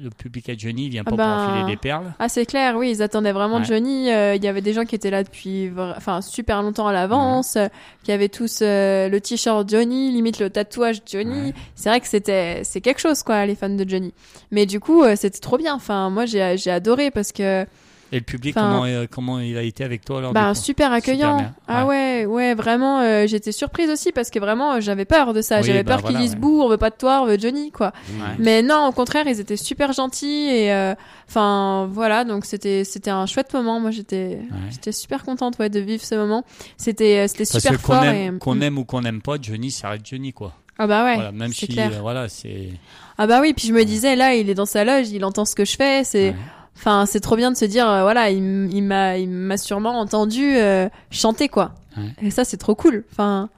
le public à Johnny vient pas Ah pour ben, enfiler des perles. Ah c'est clair, oui, ils attendaient vraiment Ouais. Johnny. Euh, Il y avait des gens qui étaient là depuis, enfin super longtemps à l'avance, euh, qui avaient tous euh, le t-shirt Johnny, limite le tatouage Johnny. Ouais. C'est vrai que c'était, c'est quelque chose quoi, les fans de Johnny. Mais du coup, euh, c'était trop bien. Enfin, moi j'ai j'ai adoré parce que Et le public Enfin, comment euh, comment il a été avec toi alors Bah, super accueillant. Ah ouais, ouais, vraiment. euh, J'étais surprise aussi parce que vraiment, euh, j'avais peur de ça. Oui, j'avais bah, peur qu'ils disent ouais. bouh, on veut pas de toi, on veut Johnny, quoi. Ouais. Mais non, au contraire, ils étaient super gentils et, enfin, voilà. Donc c'était, c'était un chouette moment. Moi, j'étais, j'étais super contente, ouais, de vivre ce moment. C'était, c'était super que qu'on fort. aime, et... qu'on Mm. aime ou qu'on n'aime pas, Johnny, ça reste Johnny quoi. Ah bah ouais. voilà, même si clair. voilà c'est. Ah bah oui. Puis je me disais, là, il est dans sa loge, il entend ce que je fais. C'est. Enfin, c'est trop bien de se dire, euh, voilà, il, m'a, il m'a sûrement entendu euh, chanter, quoi. Ouais. Et ça, c'est trop cool. Enfin.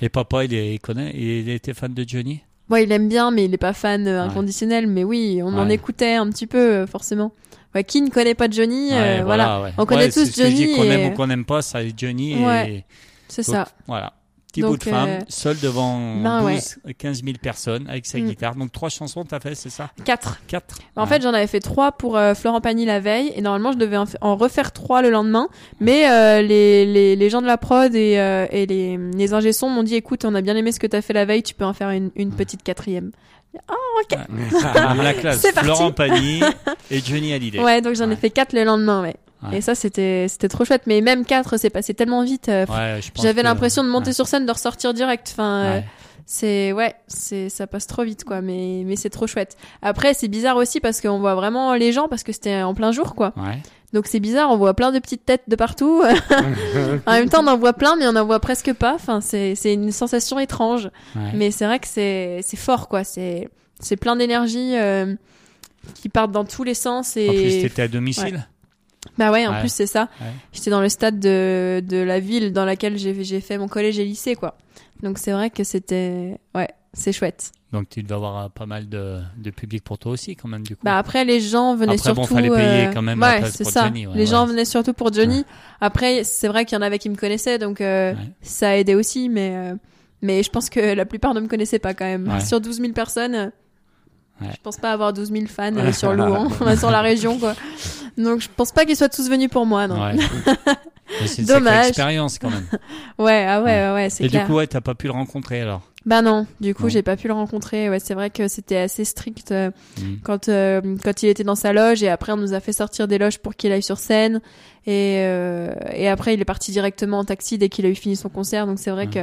Et papa, il, est, il connaît, il était fan de Johnny? Ouais, il aime bien, mais il est pas fan euh, Ouais. inconditionnel. Mais oui, on en écoutait un petit peu, forcément. Ouais, qui ne connaît pas Johnny Voilà. On connaît tous c'est ce que je dis, Johnny Qu'on et- aime ou qu'on n'aime pas, ça est Johnny. Ouais. Et... c'est Donc, ça. Voilà. Petit bout Donc, de femme, euh, seul devant ben 12, 15 000 personnes avec sa Mm. guitare. Donc trois chansons t'as fait, c'est ça? Quatre. Quatre En fait, j'en avais fait trois pour euh, Florent Pagny la veille, et normalement, je devais en, fa- en refaire trois le lendemain. Mais euh, les, les, les gens de la prod et, euh, et les, les ingé sons m'ont dit, écoute, on a bien aimé ce que t'as fait la veille, tu peux en faire une, une petite quatrième. Ah, la classe. Florent Pagny et Johnny Hallyday. Ouais, donc j'en ai fait quatre le lendemain, ouais. Ouais. Et ça, c'était c'était trop chouette. Mais même quatre, c'est passé tellement vite. euh, Ouais, J'avais l'impression de monter ouais. sur scène, de ressortir direct. Enfin, euh, c'est ouais, c'est ça passe trop vite quoi. Mais mais c'est trop chouette. Après, c'est bizarre aussi parce qu'on voit vraiment les gens parce que c'était en plein jour quoi. Ouais. Donc c'est bizarre, on voit plein de petites têtes de partout. en même temps, on en voit plein, mais on en voit presque pas. Enfin, c'est c'est une sensation étrange. Ouais. Mais c'est vrai que c'est c'est fort quoi. C'est c'est plein d'énergie euh, qui partent dans tous les sens et En plus, t'étais à domicile. Bah ouais, en Ouais. plus c'est ça. Ouais. J'étais dans le stade de, de la ville dans laquelle j'ai j'ai fait mon collège et lycée quoi. Donc c'est vrai que c'était ouais, c'est chouette. Donc tu devais avoir euh, pas mal de, de public pour toi aussi quand même du coup. Bah après les gens venaient Après, bon, surtout fallait payer euh, quand même ouais, c'est ça. Johnny, ouais, les gens venaient surtout pour Johnny. Après c'est vrai qu'il y en avait qui me connaissaient donc euh, ça a aidé aussi mais euh, mais je pense que la plupart ne me connaissaient pas quand même. Sur 12 000 personnes Ouais. Je pense pas avoir 12 000 fans euh, sur Louan, sur la région quoi. Donc je pense pas qu'ils soient tous venus pour moi non. Ouais. C'est une Dommage. expérience quand même. Ouais, ah ouais, ouais, ouais, c'est Et clair. du coup, ouais, t'as pas pu le rencontrer alors? Bah non, du coup j'ai pas pu le rencontrer. Ouais, c'est vrai que c'était assez strict euh, Mm. quand euh, quand il était dans sa loge et après on nous a fait sortir des loges pour qu'il aille sur scène et euh, et après il est parti directement en taxi dès qu'il a eu fini son concert. Donc c'est vrai Mm. que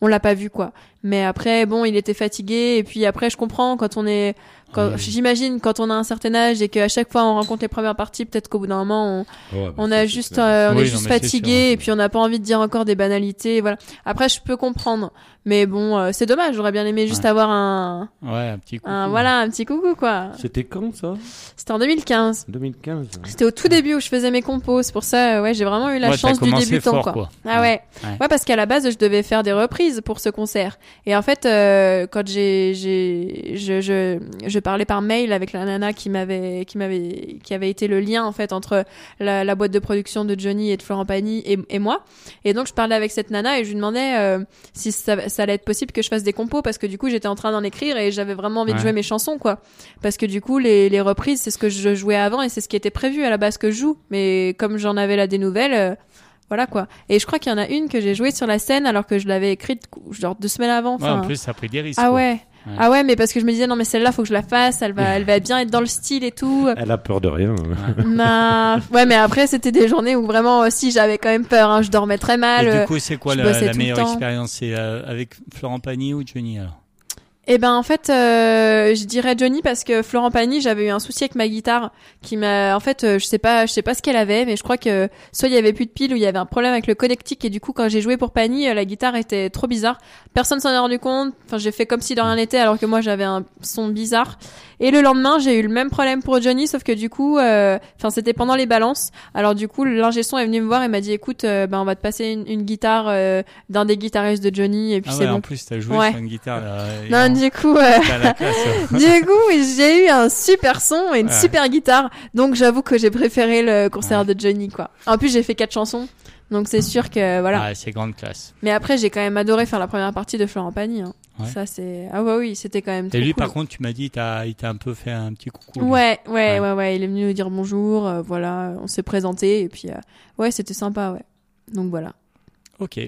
on l'a pas vu quoi. Mais après bon, il était fatigué et puis après je comprends quand on est quand Oui. j'imagine quand on a un certain âge et qu'à chaque fois on rencontre les premières parties, peut-être qu'au bout d'un moment on, Ouais, bah, on a juste, euh, on Oui, est juste fatigué sûr, hein. et puis on n'a pas envie de dire encore des banalités. Voilà. Après, je peux comprendre, mais bon, euh, c'est dommage. J'aurais bien aimé juste Ouais. avoir un, Ouais, un petit coup. un, voilà, un petit coucou quoi. C'était quand ça? C'était en 2015. 2015 C'était au tout début où je faisais mes compos. C'est pour ça, euh, ouais, j'ai vraiment eu la Ouais, chance du débutant fort, quoi. quoi. Ah ouais. Ouais. Ouais, parce qu'à la base, je devais faire des reprises pour ce concert. Et en fait, euh, quand j'ai, j'ai, je, je, je parlais par mail avec la nana qui m'avait, qui m'avait, qui avait été le lien en fait entre la, la boîte de production de Johnny et de Florent Pagny et, et moi. Et donc, je parlais avec cette nana et je lui demandais euh, si ça, ça allait être possible que je fasse des compos parce que du coup, j'étais en train d'en écrire et j'avais vraiment envie de jouer mes chansons, quoi. Parce que du coup, les, les reprises, c'est ce que je jouais avant et c'est ce qui était prévu à la base que je joue. Mais comme j'en avais là des nouvelles. euh, voilà quoi. Et je crois qu'il y en a une que j'ai jouée sur la scène alors que je l'avais écrite genre deux semaines avant. Ouais, en plus, ça a pris des risques. ah quoi. ouais. Ouais. Ah ouais, mais parce que je me disais non mais celle-là faut que je la fasse, elle va, elle va bien être dans le style et tout. Elle a peur de rien. Bah, ouais, mais après c'était des journées où vraiment aussi j'avais quand même peur. Hein. Je dormais très mal. Et du coup, c'est quoi la, meilleure expérience? C'est euh, avec Florent Pagny ou Johnny alors? Eh ben en fait, euh, je dirais Johnny parce que Florent Pagny, j'avais eu un souci avec ma guitare qui m'a, en fait, euh, je sais pas, je sais pas ce qu'elle avait, mais je crois que soit il y avait plus de piles ou il y avait un problème avec le connectique et du coup quand j'ai joué pour Pagny, euh, la guitare était trop bizarre. Personne s'en est rendu compte. Enfin, j'ai fait comme si de rien n'était alors que moi j'avais un son bizarre. Et le lendemain, j'ai eu le même problème pour Johnny, sauf que du coup, euh, enfin c'était pendant les balances. Alors du coup, l'ingé son est venu me voir et m'a dit, écoute, euh, ben on va te passer une, une guitare euh, d'un des guitaristes de Johnny et puis Ah c'est ouais, bon. en plus, t'as joué Ouais. sur une guitare. Là, Non, du coup. euh, du coup, j'ai eu un super son et une Ouais. super guitare. Donc, j'avoue que j'ai préféré le concert de Johnny, quoi. En plus, j'ai fait quatre chansons. Donc, c'est sûr que, voilà. Ouais, c'est grande classe. Mais après, j'ai quand même adoré faire la première partie de Florent Pagny. hein. Ouais. Ça, c'est, ah ouais, oui, c'était quand même Et trop lui, cool. par contre, tu m'as dit, t'as- il t'a un peu fait un petit coucou. Ouais, ouais, Ouais. ouais, ouais, Il est venu nous dire bonjour, euh, voilà. On s'est présenté et puis, euh, ouais, c'était sympa, ouais. Donc, voilà. Ok.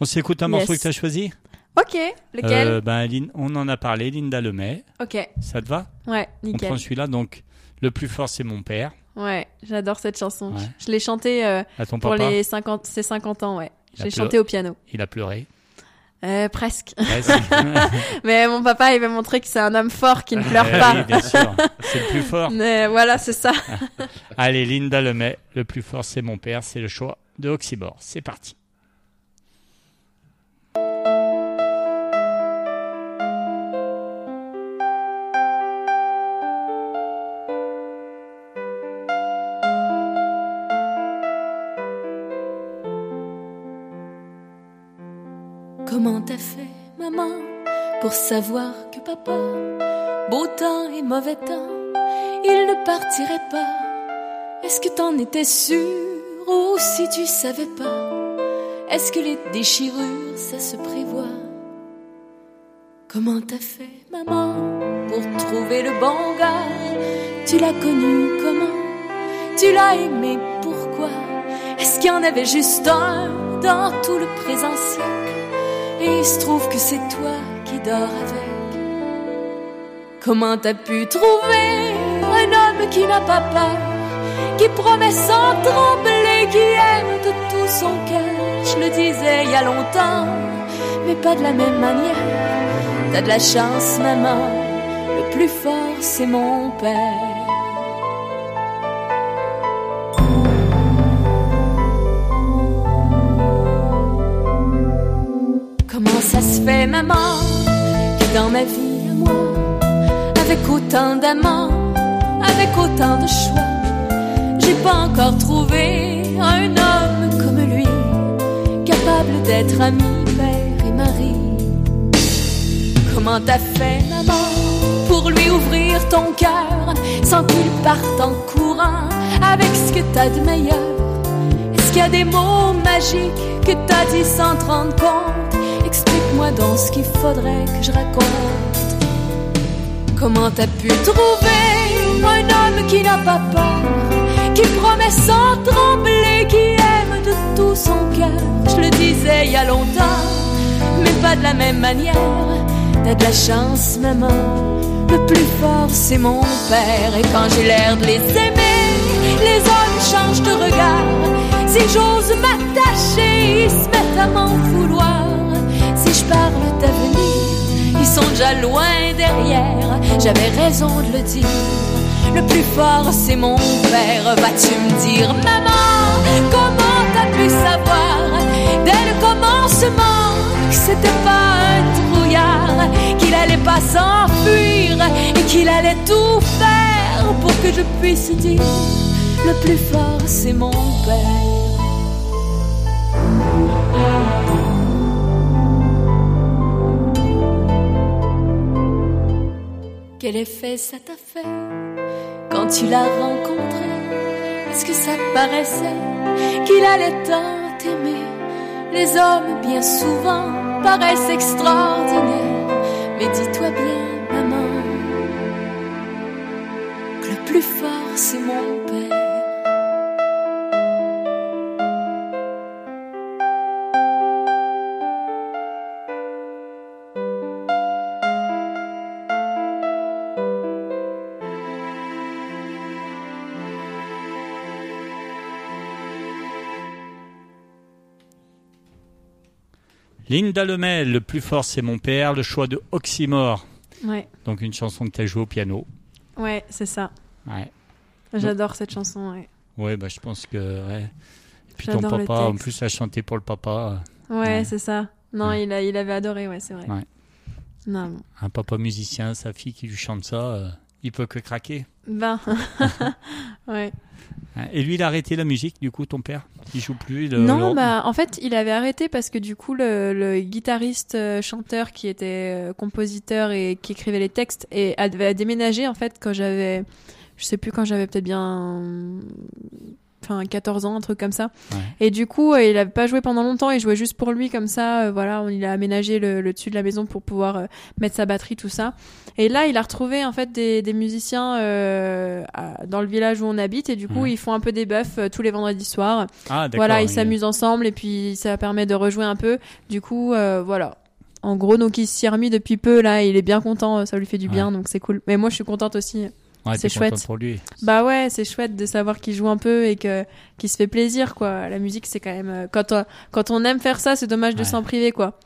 On s'écoute un Yes. morceau que t'as choisi Ok, lequel Euh, ben, On en a parlé, Linda Lemay. Ok, Ça te va ouais, On nickel. prend celui-là, donc le plus fort, c'est mon père. Ouais, j'adore cette chanson. Ouais. Je l'ai chantée euh, pour papa, les 50, ses 50 ans, ouais. Pleu- chantée au piano. il a pleuré. Euh, presque. Mais mon papa, il m'a montré que c'est un homme fort qui ne pleure Eh pas. oui, bien sûr. C'est le plus fort. Mais voilà, c'est ça. Allez, Linda Lemay, le plus fort, c'est mon père. C'est le choix de Oxybor. C'est parti. Comment t'as fait, maman, pour savoir que papa, beau temps et mauvais temps, il ne partirait pas? Est-ce que t'en étais sûr ou si tu savais pas? Est-ce que les déchirures, ça se prévoit? Comment t'as fait, maman, pour trouver le bon gars? Tu l'as connu comment? Tu l'as aimé pourquoi? Est-ce qu'il y en avait juste un dans tout le présent siècle? Il se trouve que c'est toi qui dors avec Comment t'as pu trouver un homme qui n'a pas peur Qui promet sans trembler, qui aime de tout son cœur? Je le disais il y a longtemps, mais pas de la même manière T'as de la chance, maman. Le plus fort, c'est mon père. Fait, maman, que dans ma vie à moi, avec autant d'amants, avec autant de choix, j'ai pas encore trouvé un homme comme lui, capable d'être ami, père et mari. Comment t'as fait, maman, pour lui ouvrir ton cœur sans qu'il parte en courant avec ce que t'as de meilleur? Est-ce qu'il y a des mots magiques que t'as dit sans te rendre compte? Explique-moi donc ce qu'il faudrait que je raconte. Comment t'as pu trouver un homme qui n'a pas peur, qui promet sans trembler, qui aime de tout son cœur? Je le disais il y a longtemps, mais pas de la même manière. T'as de la chance, maman. Le plus fort, c'est mon père. Et quand j'ai l'air de les aimer, les hommes changent de regard. Si j'ose m'attacher, ils se mettent à m'en vouloir. Parle d'avenir, ils sont déjà loin derrière. J'avais raison de le dire. Le plus fort, c'est mon père. Vas-tu me dire, maman, comment t'as pu savoir dès le commencement que c'était pas un trouillard, qu'il allait pas s'enfuir et qu'il allait tout faire pour que je puisse dire le plus fort c'est mon père. Quel effet ça t'a fait quand tu l'as rencontré? Est-ce que ça paraissait qu'il allait tant t'aimer Les hommes, bien souvent, paraissent extraordinaires. Mais dis-toi bien, maman, que le plus fort, c'est mon Linda Lemel, le plus fort c'est mon père, le choix de Oxymore. Ouais, Donc une chanson que tu as jouée au piano. ouais, c'est ça. Ouais. J'adore cette chanson, ouais. Ouais, bah je pense que ouais. Et puis ton papa, en plus a chanté pour le papa, Ouais, Ouais. c'est ça. Non, Ouais. il, a, il avait adoré, ouais, c'est vrai. Ouais. Non, bon. un papa musicien, sa fille qui lui chante ça, euh, il peut que craquer. Ben, ouais. Et lui, il a arrêté la musique, du coup, ton père? Il joue plus le- non, le- bah, en fait, il avait arrêté parce que du coup, le, le guitariste euh, chanteur qui était euh, compositeur et qui écrivait les textes et avait déménagé en fait quand j'avais, je sais plus quand j'avais peut-être bien, enfin 14 ans, un truc comme ça. Ouais. Et du coup, euh, il avait pas joué pendant longtemps, il jouait juste pour lui comme ça. euh, voilà, on- il a aménagé le, le dessus de la maison pour pouvoir euh, mettre sa batterie, tout ça. Et là, il a retrouvé en fait des, des musiciens à- dans le village où on habite et du coup, Ouais. ils font un peu des buffs tous les vendredis soirs. Ah. Voilà, ils il- s'amusent ensemble et puis ça permet de rejouer un peu. Du coup, voilà. En gros, donc il s'y est remis depuis peu là, il est bien content, ça lui fait du bien, donc c'est cool. Mais moi, je suis contente aussi. Ouais, c'est chouette. pour lui. Bah ouais, c'est chouette de savoir qu'il joue un peu et que qu'il se fait plaisir quoi. La musique, c'est quand même euh, quand on, quand on aime faire ça, c'est dommage de s'en priver quoi.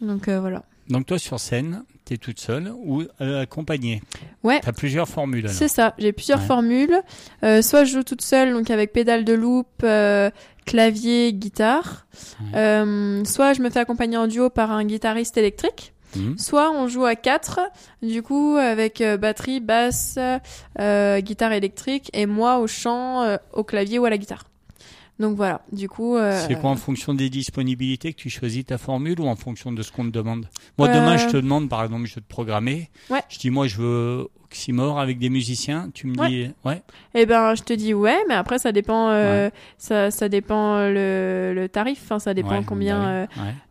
Donc euh, voilà. Donc toi, sur scène, t'es toute seule ou euh, accompagnée? Ouais. T'as plusieurs formules. C'est ça, j'ai plusieurs Ouais. formules. Euh, soit je joue toute seule, donc avec pédale de loop, euh, clavier, guitare. Euh, soit je me fais accompagner en duo par un guitariste électrique. Mhm. Soit on joue à quatre, du coup avec euh, batterie, basse, euh, guitare électrique et moi au chant, euh, au clavier ou à la guitare. Donc voilà, du coup. C'est quoi en fonction des disponibilités que tu choisis ta formule ou en fonction de ce qu'on te demande? Moi, demain, je te demande, par exemple, je veux te programmer. Ouais. Je dis, moi, je veux Oxymore avec des musiciens. Tu me Ouais. dis, ouais. Eh ben, je te dis ouais, mais après ça dépend, ça, ça dépend le, le tarif. Enfin, ça dépend combien.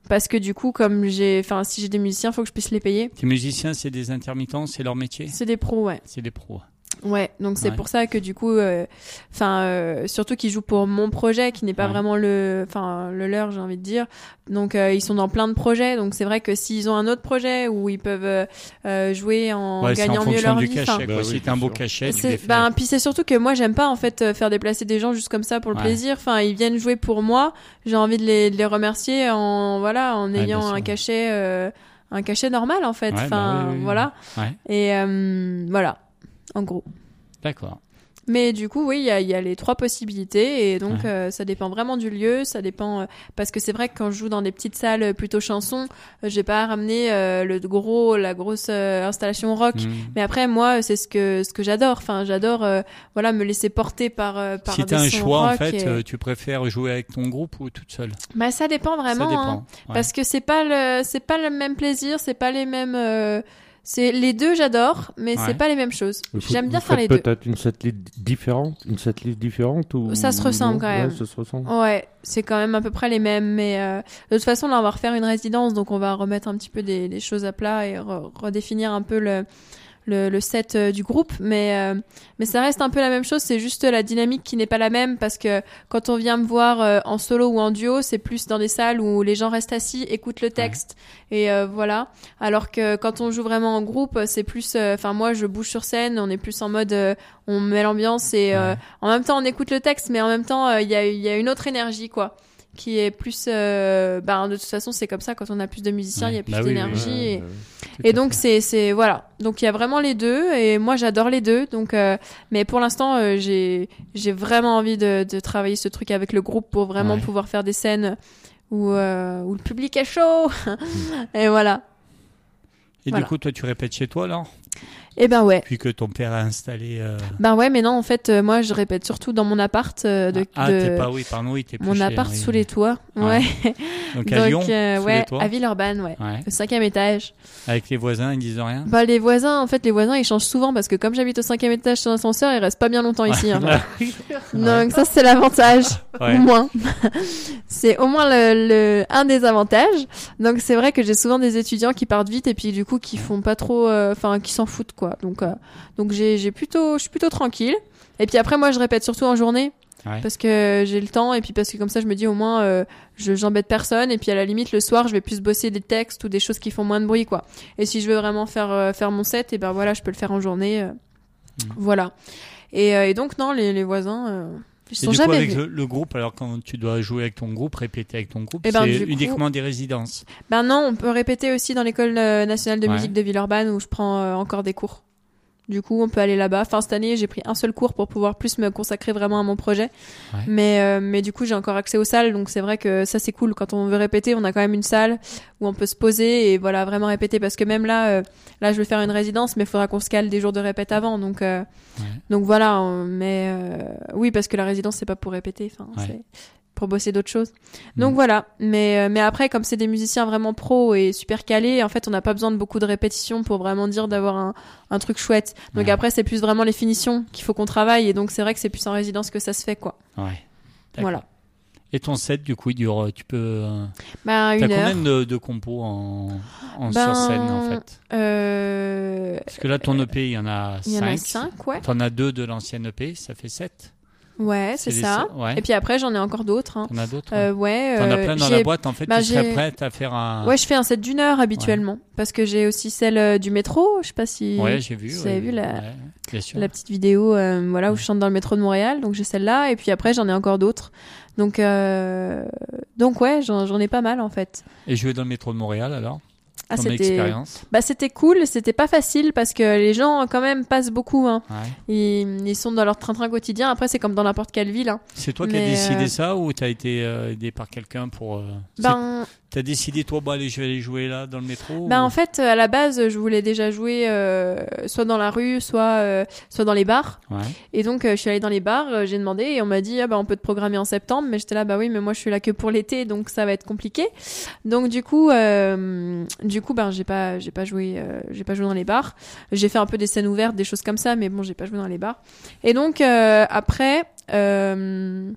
Parce que du coup, comme j'ai, enfin, si j'ai des musiciens, faut que je puisse les payer. Tes musiciens, c'est des intermittents, c'est leur métier? C'est des pros, ouais. C'est des pros. Ouais, donc c'est Ouais. pour ça que du coup, euh, enfin, euh, surtout qu'ils jouent pour mon projet, qui n'est pas Ouais. vraiment le, enfin, le leur, j'ai envie de dire. Donc euh, ils sont dans plein de projets, donc c'est vrai que s'ils ont un autre projet où ils peuvent euh, euh, jouer en ouais, c'est en gagnant mieux leur du vie. cachet. Bah oui, un beau cachet, ben, puis c'est surtout que moi j'aime pas en fait euh, faire déplacer des gens juste comme ça pour le Ouais. plaisir. Enfin, ils viennent jouer pour moi. J'ai envie de les, de les remercier en voilà, en Ouais, ayant un cachet, euh, un cachet normal en fait. Ouais, bah Enfin, oui, oui, oui. voilà. Ouais, Et euh, voilà, en gros. d'accord. Mais du coup, oui, il y a, il y a les trois possibilités et donc euh, ça dépend vraiment du lieu, ça dépend euh, parce que c'est vrai que quand je joue dans des petites salles plutôt chansons, euh, j'ai pas ramené euh, le gros, la grosse installation rock. Mm. Mais après, moi, c'est ce que ce que j'adore. Enfin, j'adore, voilà, me laisser porter par par Si t'as un choix, en fait, et- tu préfères jouer avec ton groupe ou toute seule? Bah ça dépend vraiment. Ça dépend. hein. ouais. Parce que c'est pas le c'est pas le même plaisir, c'est pas les mêmes. C'est les deux, j'adore, mais Ouais. c'est pas les mêmes choses. J'aime bien faire les deux. peut-être une setlist différente, une setlist différente ou Ça se ressemble quand même. Ouais, ça se ressemble. Ouais, c'est quand même à peu près les mêmes, mais euh, de toute façon là on va refaire une résidence, donc on va remettre un petit peu des, des choses à plat et re- redéfinir un peu le le, le set euh, du groupe, mais euh, mais ça reste un peu la même chose, c'est juste la dynamique qui n'est pas la même parce que quand on vient me voir euh, en solo ou en duo, c'est plus dans des salles où les gens restent assis, écoutent le texte et euh, voilà, alors que quand on joue vraiment en groupe, c'est plus, enfin moi je bouge sur scène, on est plus en mode, euh, on met l'ambiance et euh, Ouais. en même temps on écoute le texte, mais en même temps il y, a, il y a une autre énergie quoi, qui est plus, euh, ben de toute façon c'est comme ça quand on a plus de musiciens, il y a plus Bah oui, oui, d'énergie. Et... donc c'est c'est voilà. Donc il y a vraiment les deux et moi j'adore les deux. Donc euh, mais pour l'instant euh, j'ai j'ai vraiment envie de, de travailler ce truc avec le groupe pour vraiment Ouais. pouvoir faire des scènes où euh, où le public est chaud. et voilà. Et voilà. du coup, toi, tu répètes chez toi, alors Et ben ouais. Puis que ton père a installé. euh, Ben ouais mais non en fait euh, moi je répète surtout dans mon appart euh, de, Ah, de- t'es pas, oui, pardon, oui, t'es plus mon chez- appart oui, sous les toits. Ouais. Ouais. Donc à Lyon, euh, sous ouais les toits. à Villeurbanne ouais. Ouais. Au cinquième étage. Avec les voisins, ils disent rien? Bah les voisins en fait les voisins ils changent souvent parce que comme j'habite au cinquième étage sur l'ascenseur ils restent pas bien longtemps ici. hein. Donc ça c'est l'avantage. Au moins. c'est au moins le, le- un des avantages. Donc c'est vrai que j'ai souvent des étudiants qui partent vite et puis du coup qui font pas trop, enfin qui s'en foutent quoi. Donc euh, donc j'ai j'ai plutôt, je suis plutôt tranquille. Et puis après moi je répète surtout en journée Ouais. parce que j'ai le temps et puis parce que comme ça je me dis au moins euh, je j'embête personne et puis à la limite le soir je vais plus bosser des textes ou des choses qui font moins de bruit quoi. Et si je veux vraiment faire euh, faire mon set et ben voilà je peux le faire en journée. Mm. Voilà. Et, et donc non les, les voisins ils Et du coup, jamais avec venus. le, le groupe, alors quand tu dois jouer avec ton groupe, répéter avec ton groupe, Eh ben, c'est du coup- uniquement des résidences. Ben non, on peut répéter aussi dans l'école euh, nationale de Ouais. musique de Villeurbanne où je prends euh, encore des cours. Du coup, on peut aller là-bas. Enfin, cette année, j'ai pris un seul cours pour pouvoir plus me consacrer vraiment à mon projet. Ouais. Mais, euh, mais du coup, j'ai encore accès aux salles, donc c'est vrai que ça, c'est cool. Quand on veut répéter, on a quand même une salle où on peut se poser et voilà, vraiment répéter. Parce que même là, euh, là, je vais faire une résidence, mais il faudra qu'on se cale des jours de répète avant. Donc, euh, Ouais. donc voilà. on- mais euh, oui, parce que la résidence, c'est pas pour répéter. Enfin, Ouais. Pour bosser d'autres choses. Donc Mm. voilà, mais euh, mais après comme c'est des musiciens vraiment pros et super calés, en fait on n'a pas besoin de beaucoup de répétitions pour vraiment dire d'avoir un, un truc chouette. Donc Ouais. après c'est plus vraiment les finitions qu'il faut qu'on travaille et donc c'est vrai que c'est plus en résidence que ça se fait quoi. Ouais. Voilà. Et ton set, du coup, il dure. Tu peux. euh, Bah T'as une heure. combien de, de compos en, en Ben, sur scène, en fait Euh, Parce que là, ton EP, il y en a il y en a 5. cinq, ouais. T'en as deux de l'ancienne EP, ça fait 7. Ouais, c'est ça. Ouais. Et puis après j'en ai encore d'autres. Hein. T'en as d'autres Euh, ouais. T'en as euh, plein dans la boîte, en fait. bah, tu serais prête à faire un. Ouais, je fais un set d'une heure habituellement parce que j'ai aussi celle euh, du métro. Je sais pas si Ouais, j'ai vu. vous avez vu la- la petite vidéo euh, voilà où je chante dans le métro de Montréal donc j'ai celle-là et puis après j'en ai encore d'autres donc euh, donc ouais j'en j'en ai pas mal en fait Et jouer dans le métro de Montréal, alors? Ah c'était bah c'était cool c'était pas facile parce que les gens quand même passent beaucoup hein. Ouais. ils, ils sont dans leur train-train quotidien après c'est comme dans n'importe quelle ville hein. C'est toi qui as décidé euh, ça ou t'as été euh, aidé par quelqu'un pour. euh, ben T'as décidé, toi, allez, je vais aller jouer là, dans le métro Bah ou- en fait, à la base, je voulais déjà jouer euh, soit dans la rue, soit euh, soit dans les bars. Ouais. Et donc, euh, je suis allée dans les bars, j'ai demandé et on m'a dit, ah bah on peut te programmer en septembre. Mais j'étais là, bah oui, mais moi je suis là que pour l'été, donc ça va être compliqué. Donc du coup, du coup, ben j'ai pas j'ai pas joué j'ai pas joué dans les bars. J'ai fait un peu des scènes ouvertes, des choses comme ça, mais bon, j'ai pas joué dans les bars. Et donc après. Euh,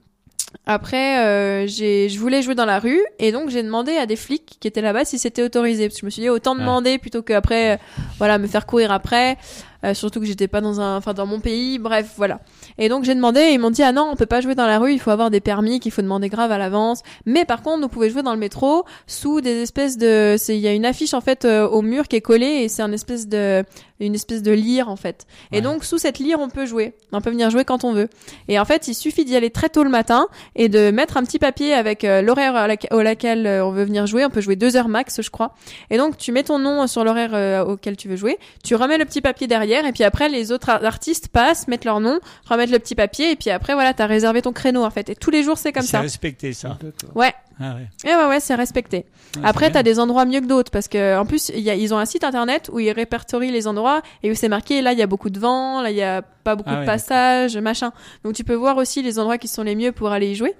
après, euh, j'ai, je voulais jouer dans la rue et donc j'ai demandé à des flics qui étaient là-bas si c'était autorisé parce que je me suis dit autant Ouais. demander plutôt que après, euh, voilà, me faire courir après. Euh, surtout que j'étais pas dans un, enfin dans mon pays, bref, voilà. Et donc j'ai demandé et ils m'ont dit ah non, on peut pas jouer dans la rue, il faut avoir des permis qu'il faut demander grave à l'avance. Mais par contre, vous pouvez jouer dans le métro sous des espèces de, il y a une affiche en fait euh, au mur qui est collée et c'est un espèce de, une espèce de lyre en fait. Et donc sous cette lyre on peut jouer, on peut venir jouer quand on veut. Et en fait, il suffit d'y aller très tôt le matin et de mettre un petit papier avec euh, l'horaire à laquelle, au laquelle euh, on veut venir jouer. On peut jouer deux heures max, je crois. Et donc, tu mets ton nom sur l'horaire euh, auquel tu veux jouer. Tu remets le petit papier derrière et puis après, les autres ar- artistes passent, mettent leur nom, remettent le petit papier et puis après, voilà, t'as réservé ton créneau en fait. Et tous les jours, c'est comme C'est ça. respecté, ça. Ouais. Ah ouais. Et ouais, ouais, c'est respecté. Ouais, Après, t'as des endroits mieux que d'autres parce que en plus, y a, ils ont un site internet où ils répertorient les endroits et où c'est marqué là il y a beaucoup de vent, là il y a pas beaucoup Ah de ouais, passages, machin. Donc tu peux voir aussi les endroits qui sont les mieux pour aller y jouer.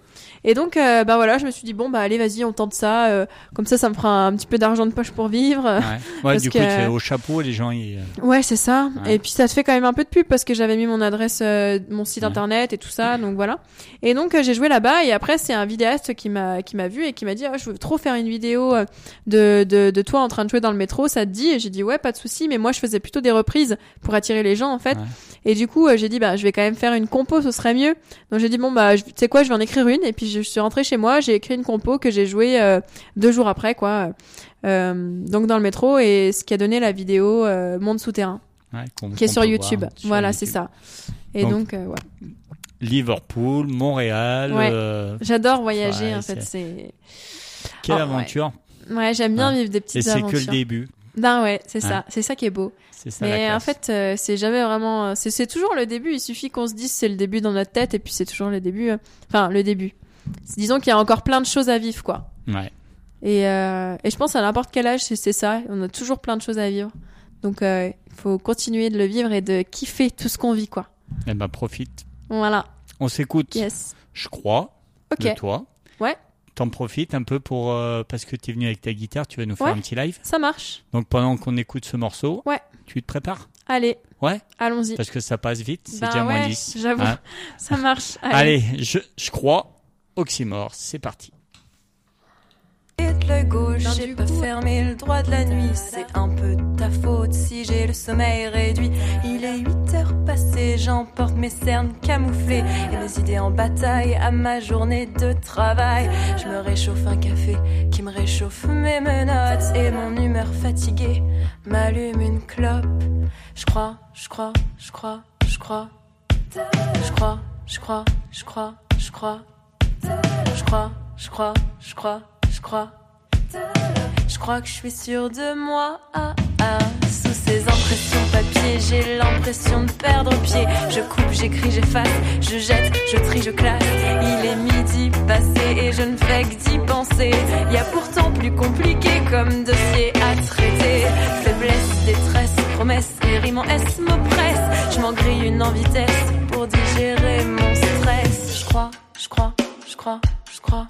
Et donc, euh, bah voilà, je me suis dit bon bah allez vas-y on tente ça. euh, comme ça, ça me fera un petit peu d'argent de poche pour vivre. Ouais, ouais Parce du coup, que- tu au chapeau, les gens, ils... euh, Ouais, c'est ça. Ouais. Et puis ça te fait quand même un peu de pub parce que j'avais mis mon adresse, euh, mon site internet et tout ça, donc voilà. Et donc j'ai joué là-bas et après c'est un vidéaste qui m'a qui m'a vu et qui m'a dit Ah, je veux trop faire une vidéo euh, de, de de toi en train de jouer dans le métro, ça te dit? Et j'ai dit ouais, pas de souci, mais moi je faisais plutôt des reprises pour attirer les gens en fait. Ouais. Et du coup euh, j'ai dit bah je vais quand même faire une compo, ce serait mieux. Donc j'ai dit bon bah tu sais quoi, je vais en écrire une et puis je suis rentrée chez moi, j'ai écrit une compo que j'ai jouée euh, deux jours après quoi. Euh, donc dans le métro et ce qui a donné la vidéo euh, Monde souterrain ouais, qui est sur YouTube. voir sur voilà, c'est ça. Et Donc- donc, ouais. Liverpool, Montréal. Ouais. euh, j'adore voyager Ouais, en fait. c'est- C'est Quelle Oh, aventure. ouais, j'aime bien Ouais. vivre des Et petites c'est aventures. que le début. Ben ouais, c'est ça. C'est ça qui est beau. C'est ça Mais en fait, euh, c'est jamais vraiment. C'est c'est toujours le début. Il suffit qu'on se dise c'est le début dans notre tête et puis c'est toujours le début. euh, Enfin, le début. Disons qu'il y a encore plein de choses à vivre, quoi. Ouais. Et, euh, et je pense à n'importe quel âge, c'est c'est ça. On a toujours plein de choses à vivre. Donc, il faut continuer de le vivre et de kiffer tout ce qu'on vit, quoi. Eh ben, profite. Voilà. On s'écoute, Yes. je crois, Ok. de toi. Ouais. T'en profites un peu pour euh, parce que t'es venu avec ta guitare, tu vas nous faire Ouais. un petit live. Ça marche. Donc pendant qu'on écoute ce morceau, Ouais. tu te prépares? Allez, Ouais, allons-y. parce que ça passe vite, c'est Ben déjà moins ouais, 10. J'avoue. Hein. Ça marche. Allez, je, je crois, Oxymore, c'est parti. Le gauche, j'ai pas fermé le droit de la nuit. C'est un peu ta faute si j'ai le sommeil réduit. Il est 8 heures passées, j'emporte mes cernes camouflées et mes idées en bataille à ma journée de travail. Je me réchauffe un café qui me réchauffe mes menottes et mon humeur fatiguée m'allume une clope. Je crois, je crois, je crois, je crois. Je crois, je crois, je crois, je crois. Je crois, je crois, je crois, je crois. Je crois que je suis sûre de moi. Ah, ah. Sous ces impressions papier, j'ai l'impression de perdre pied. Je coupe, j'écris, j'efface, je jette, je trie, je classe. Il est midi passé et je ne fais que d'y penser. Y a pourtant plus compliqué comme dossier à traiter. Faiblesse, détresse, promesse, les rimes en S. Je m'en grille une en vitesse pour digérer mon stress. Je crois, je crois, je crois, je crois.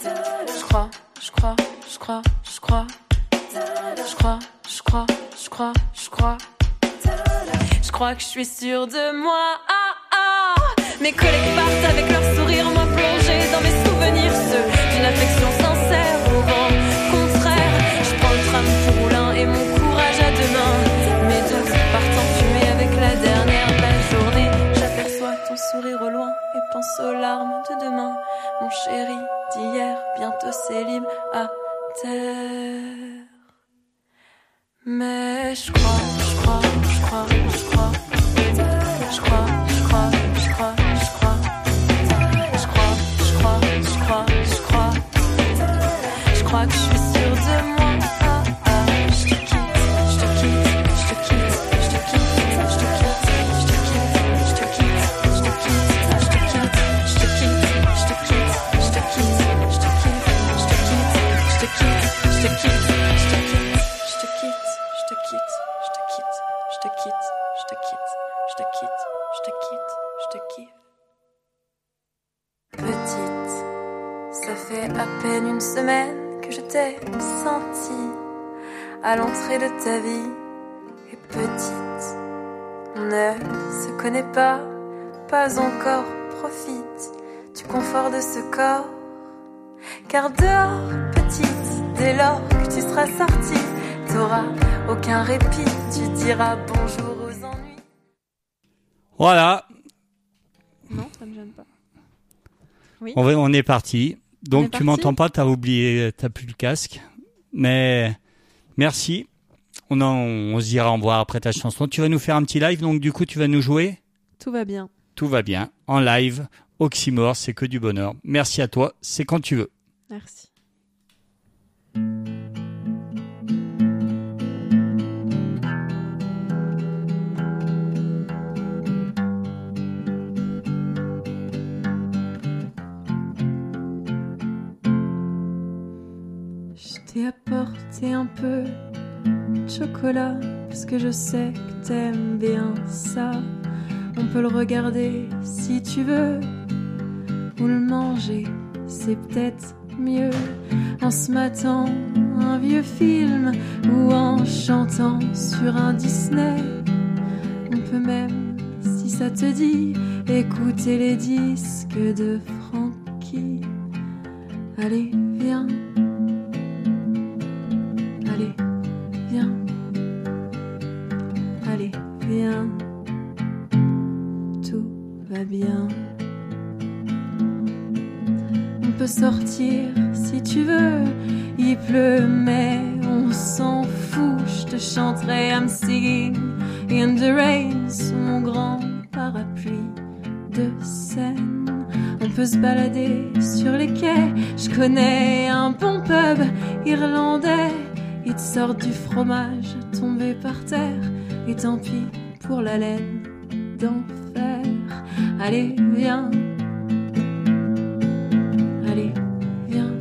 Je crois, je crois, je crois, je crois. Je crois, je crois, je crois, je crois. Je crois que je suis sûre de moi. Ah ah. Mes collègues partent avec leur sourire, moi plongée dans mes souvenirs, ceux d'une affection sincère au vent sourire au loin et pense aux larmes de demain. Mon chéri d'hier, bientôt c'est libre à terre. Mais je crois, je crois, je crois, je crois. Je crois, je crois, je crois, je crois. Je crois, je crois, je crois, je crois. Je crois que je suis sûre de moi. Fait à peine une semaine que je t'ai senti à l'entrée de ta vie. Et petite, on ne se connaît pas, pas encore, profite du confort de ce corps. Car dehors, petite, dès lors que tu seras sortie, t'auras aucun répit, tu diras bonjour aux ennuis. Voilà, Non, ça me gêne pas. Oui. on, est parti. On Donc tu m'entends pas, t'as oublié, t'as plus le casque. Mais merci. On, en- on se dira au revoir après ta chanson. Tu vas nous faire un petit live, donc du coup tu vas nous jouer? Tout va bien. Tout va bien. En live, Oxymore, c'est que du bonheur. Merci à toi, c'est quand tu veux. Merci. T'ai apporté un peu de chocolat parce que je sais que t'aimes bien ça. On peut le regarder si tu veux ou le manger, c'est peut-être mieux en se matant un vieux film ou en chantant sur un Disney. On peut même, si ça te dit, écouter les disques de Frankie. Allez, viens. Tout va bien. On peut sortir si tu veux. Il pleut, mais on s'en fout. Je te chanterai I'm singing in the rain sous mon grand parapluie de Seine. On peut se balader sur les quais. Je connais un bon pub irlandais. Ils te sortent du fromage tombé par terre. Et tant pis pour la laine d'enfer. Allez, viens. Allez, viens.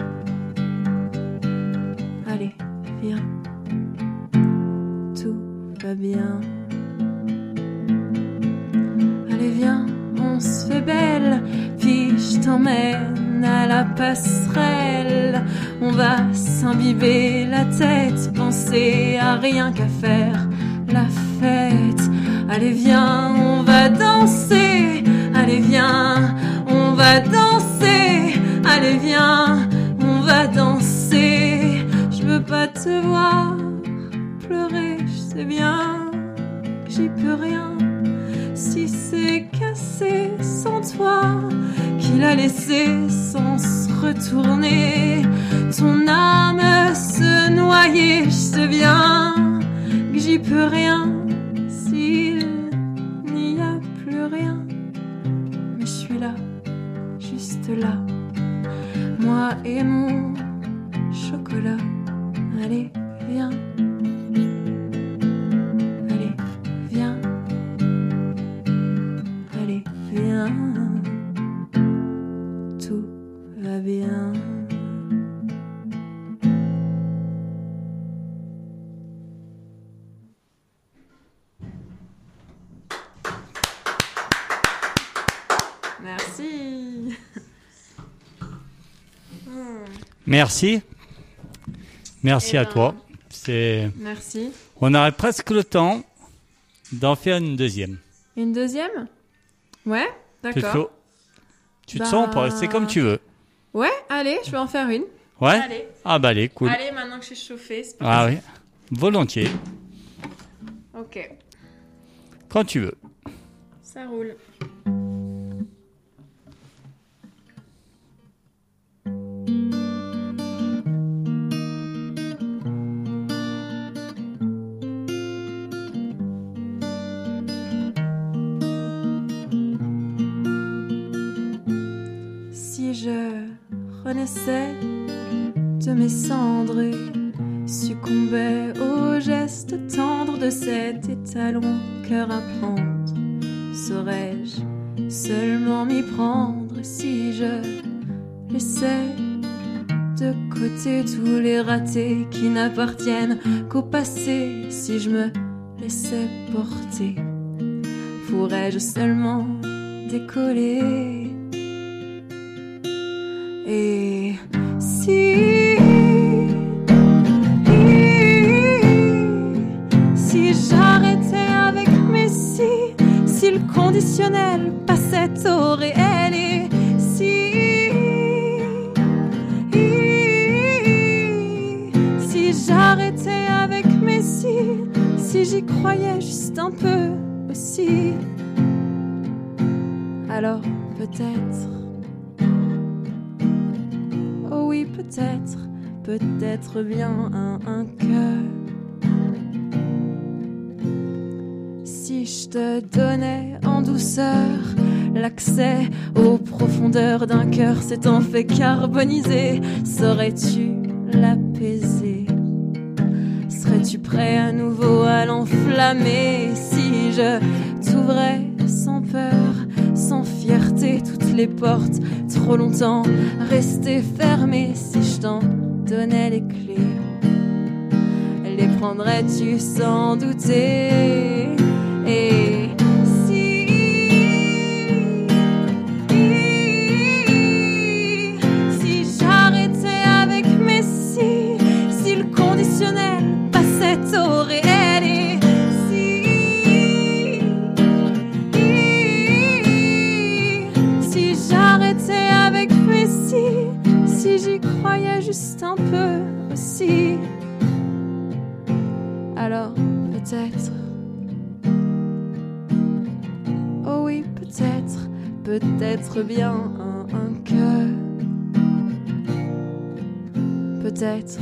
Allez, viens. Tout va bien. Allez, viens, on se fait belle. Puis je t'emmène à la passerelle. On va s'imbiber la tête, penser à rien qu'à faire la fête. Allez, viens, on va danser. Allez, viens, on va danser. Allez, viens, on va danser. Je veux pas te voir pleurer, je sais bien j'y peux rien. Si c'est cassé sans toi, qu'il a laissé sans se retourner, ton âme se noyer, je sais bien que j'y peux rien. Et Merci. Merci Eh à ben, toi. C'est, Merci. on aurait presque le temps d'en faire une deuxième. Une deuxième? Ouais, d'accord. Tu te Bah- sens pas C'est comme tu veux. Ouais, allez, je vais en faire une. Ouais. Allez. Ah bah allez, cool. Allez, maintenant que je suis chauffée, c'est Ah parti. oui. Volontiers. Ok, Quand tu veux. ça roule. Je renaissais de mes cendres et succombais au geste tendre de cet étalon cœur à prendre, saurais-je seulement m'y prendre si je laissais de côté tous les ratés qui n'appartiennent qu'au passé? Si je me laissais porter pourrais-je seulement décoller? Et si si j'arrêtais avec mes si si le conditionnel passait au réel et si si j'arrêtais avec mes si si j'y croyais juste un peu aussi alors peut-être peut-être peut-être bien un, un cœur. Si je te donnais en douceur l'accès aux profondeurs d'un cœur s'étant fait carboniser, saurais-tu l'apaiser? Serais-tu prêt à nouveau à l'enflammer si je t'ouvrais sans peur, sans fierté toutes les portes trop longtemps restées fermées. Si je t'en donnais les clés les prendrais-tu sans douter? Alors peut-être. Oh oui peut-être. Peut-être bien un, un cœur. Peut-être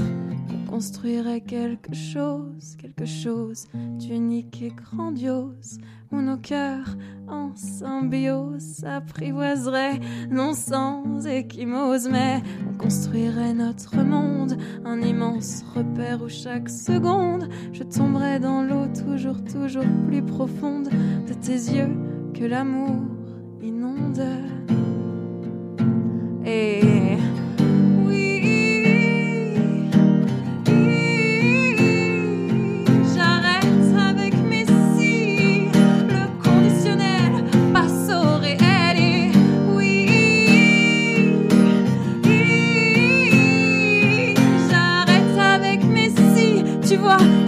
qu'on construirait quelque chose Quelque chose d'unique et grandiose Où nos cœurs en symbiose s'apprivoiseraient Non sans échymose Mais on construirait notre monde Un immense repère où chaque seconde Je tomberais dans l'eau toujours, toujours plus profonde De tes yeux que l'amour inonde. Et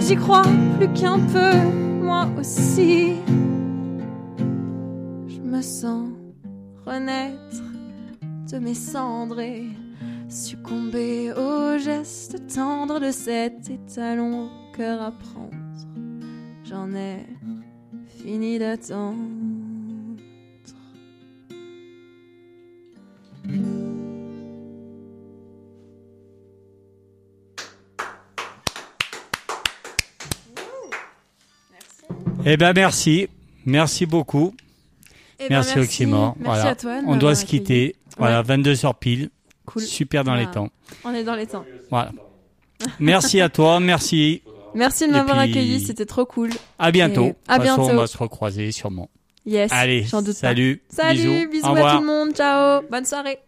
j'y crois plus qu'un peu Moi aussi Je me sens renaître de mes cendres et succomber au geste tendre de cet étalon au cœur à prendre. J'en ai fini d'attendre. Eh ben merci, merci beaucoup. Eh ben, merci, Oxymore. Merci Voilà. à toi. On doit se quitter. Voilà, 22h pile. Cool. Super dans les Voilà. temps. On est dans les temps. Voilà. Merci à toi, merci. Merci de m'avoir puis- accueilli, c'était trop cool. À bientôt. Et De à façon, bientôt. on va se recroiser sûrement. Yes. Allez, pas. salut. Salut, bisous, bisous à tout le monde. Ciao. Bonne soirée.